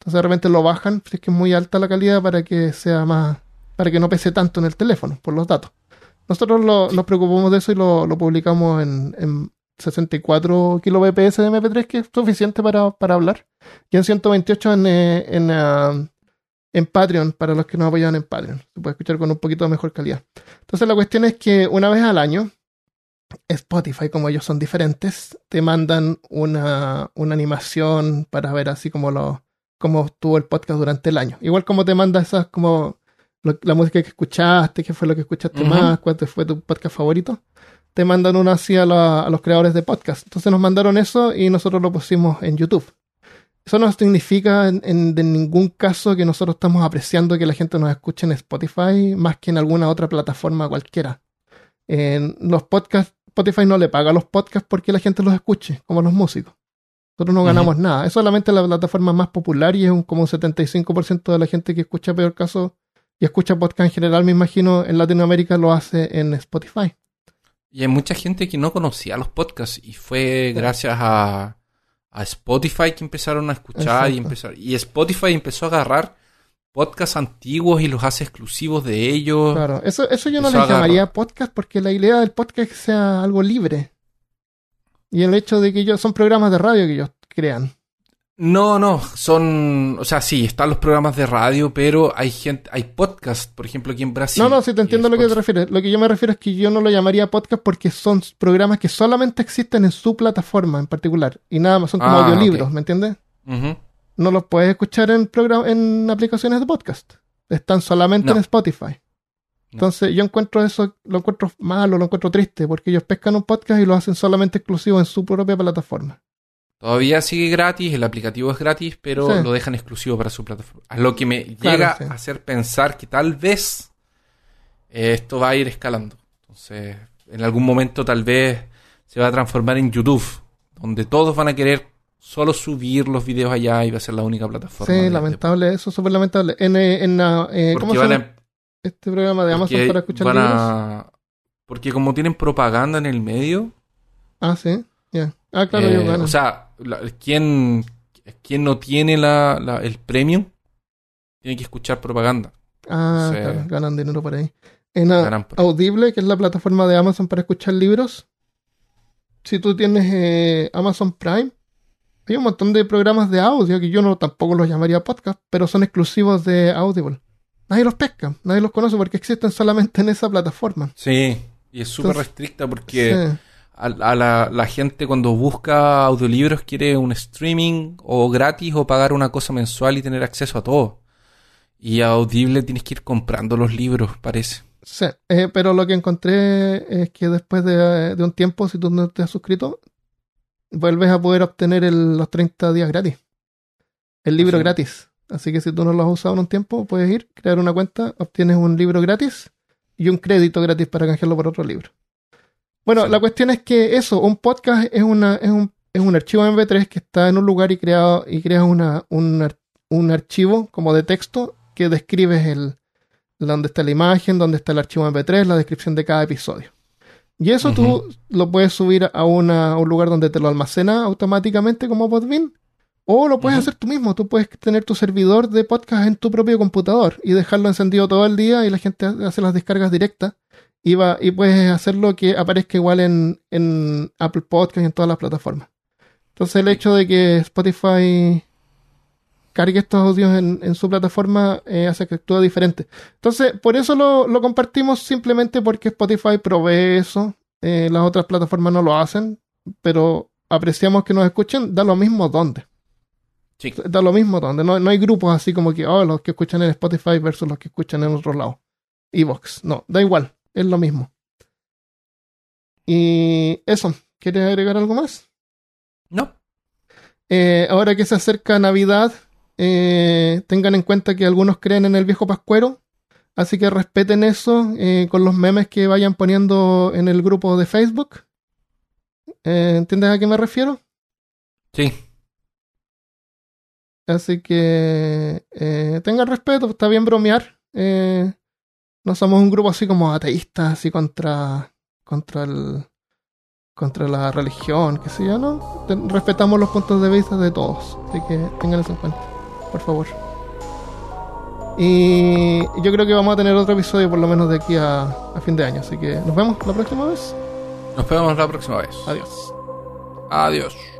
Entonces de repente lo bajan, si es que es muy alta la calidad para que sea más, para que no pese tanto en el teléfono por los datos. Nosotros lo- nos preocupamos de eso y lo, lo publicamos en, en 64 kbps de MP3, que es suficiente para, para hablar y en 128 en, eh, en, ah, en Patreon, para los que nos apoyan en Patreon. Se puede escuchar con un poquito de mejor calidad. Entonces la cuestión es que una vez al año, Spotify, como ellos son diferentes, te mandan una, una animación para ver así como lo cómo estuvo el podcast durante el año. Igual como te manda esas como lo- la música que escuchaste, qué fue lo que escuchaste más, cuál fue tu podcast favorito. Te mandan una así a, la- a los creadores de podcast. Entonces nos mandaron eso y nosotros lo pusimos en YouTube. Eso no significa en, en- de ningún caso que nosotros estamos apreciando que la gente nos escuche en Spotify más que en alguna otra plataforma cualquiera. En los podcasts, Spotify no le paga a los podcasts porque la gente los escuche, como los músicos. Nosotros no ganamos nada. Es solamente la plataforma más popular y es un, como un 75% de la gente que escucha peor caso y escucha podcast en general, me imagino, en Latinoamérica lo hace en Spotify. Y hay mucha gente que no conocía los podcasts y fue gracias a, a Spotify que empezaron a escuchar y empezar y Spotify empezó a agarrar podcasts antiguos y los hace exclusivos de ellos. Claro, eso, eso yo no les llamaría podcast porque la idea del podcast es que sea algo libre. Y el hecho de que ellos son programas de radio que ellos crean. No, no, son, o sea, sí, están los programas de radio, pero hay gente, hay podcast, por ejemplo, aquí en Brasil. No, no, sí te entiendo a lo que te refieres. Lo que yo me refiero es que yo no lo llamaría podcast porque son programas que solamente existen en su plataforma en particular. Y nada más, son como Ah, audiolibros. ¿me entiendes? No los puedes escuchar en, en aplicaciones de podcast. Están solamente No. en Spotify. Entonces yo encuentro eso, lo encuentro malo, lo encuentro triste, porque ellos pescan un podcast y lo hacen solamente exclusivo en su propia plataforma. Todavía sigue gratis, el aplicativo es gratis, pero Sí. lo dejan exclusivo para su plataforma. A lo que me Claro, llega sí. a hacer pensar que tal vez eh, esto va a ir escalando. Entonces, en algún momento tal vez se va a transformar en YouTube, donde todos van a querer solo subir los videos allá y va a ser la única plataforma. Sí, lamentable, eso súper lamentable. En, eh, en la, eh, ¿cómo se llama este programa de Amazon para escuchar van libros? porque como tienen propaganda en el medio, Ah, sí, ya. Ah, claro, eh, ellos ganan. o sea, la- ¿quién, quién no tiene la, la- el premium tiene que escuchar propaganda. Ah, claro, ganan dinero por ahí. En por- Audible, que es la plataforma de Amazon para escuchar libros, si tú tienes eh, Amazon Prime, hay un montón de programas de audio que yo no tampoco los llamaría podcast, pero son exclusivos de Audible. Nadie los pesca, nadie los conoce porque existen solamente en esa plataforma. Sí, y es súper restricta porque Sí. A, a la, la gente cuando busca audiolibros quiere un streaming o gratis o pagar una cosa mensual y tener acceso a todo. Y a Audible tienes que ir comprando los libros, parece. Sí, eh, pero lo que encontré es que después de, de un tiempo, si tú no te has suscrito, vuelves a poder obtener el- los 30 días gratis. El libro gratis. Así que si tú no lo has usado en un tiempo, puedes ir, crear una cuenta, obtienes un libro gratis y un crédito gratis para canjearlo por otro libro. Bueno, Sí. la cuestión es que eso, un podcast es, una, es, un, es un archivo MP3 que está en un lugar y, creado, y creas una, un, un archivo como de texto que describes el, donde está la imagen, donde está el archivo MP3, la descripción de cada episodio. Y eso tú lo puedes subir a, una- a un lugar donde te lo almacena automáticamente como Podbean. O lo puedes hacer tú mismo. Tú puedes tener tu servidor de podcast en tu propio computador y dejarlo encendido todo el día y la gente hace las descargas directas. Y, va, y puedes hacerlo que aparezca igual en, en Apple Podcast y en todas las plataformas. Entonces el hecho de que Spotify cargue estos audios en, en su plataforma eh, hace que actúe diferente. Entonces, por eso lo, lo compartimos simplemente porque Spotify provee eso. Eh, las otras plataformas no lo hacen, pero apreciamos que nos escuchen, da lo mismo dónde. Sí. Da lo mismo dónde. No, no hay grupos así como que, oh, los que escuchan en Spotify versus los que escuchan en otro lado. Evox. No, da igual. Es lo mismo. Y eso. ¿Quieres agregar algo más? No. Eh, ahora que se acerca Navidad, eh, tengan en cuenta que algunos creen en el viejo pascuero, así que respeten eso eh, con los memes que vayan poniendo en el grupo de Facebook. ¿Entiendes a qué me refiero? Sí. Así que tengan respeto, está bien bromear. Eh, no somos un grupo así como ateístas, así contra, contra el contra la religión, qué sé yo, ¿no? Respetamos los puntos de vista de todos, así que tengan eso en cuenta, por favor. Y yo creo que vamos a tener otro episodio por lo menos de aquí a, a fin de año, así que nos vemos la próxima vez. Nos vemos la próxima vez. Adiós. Adiós.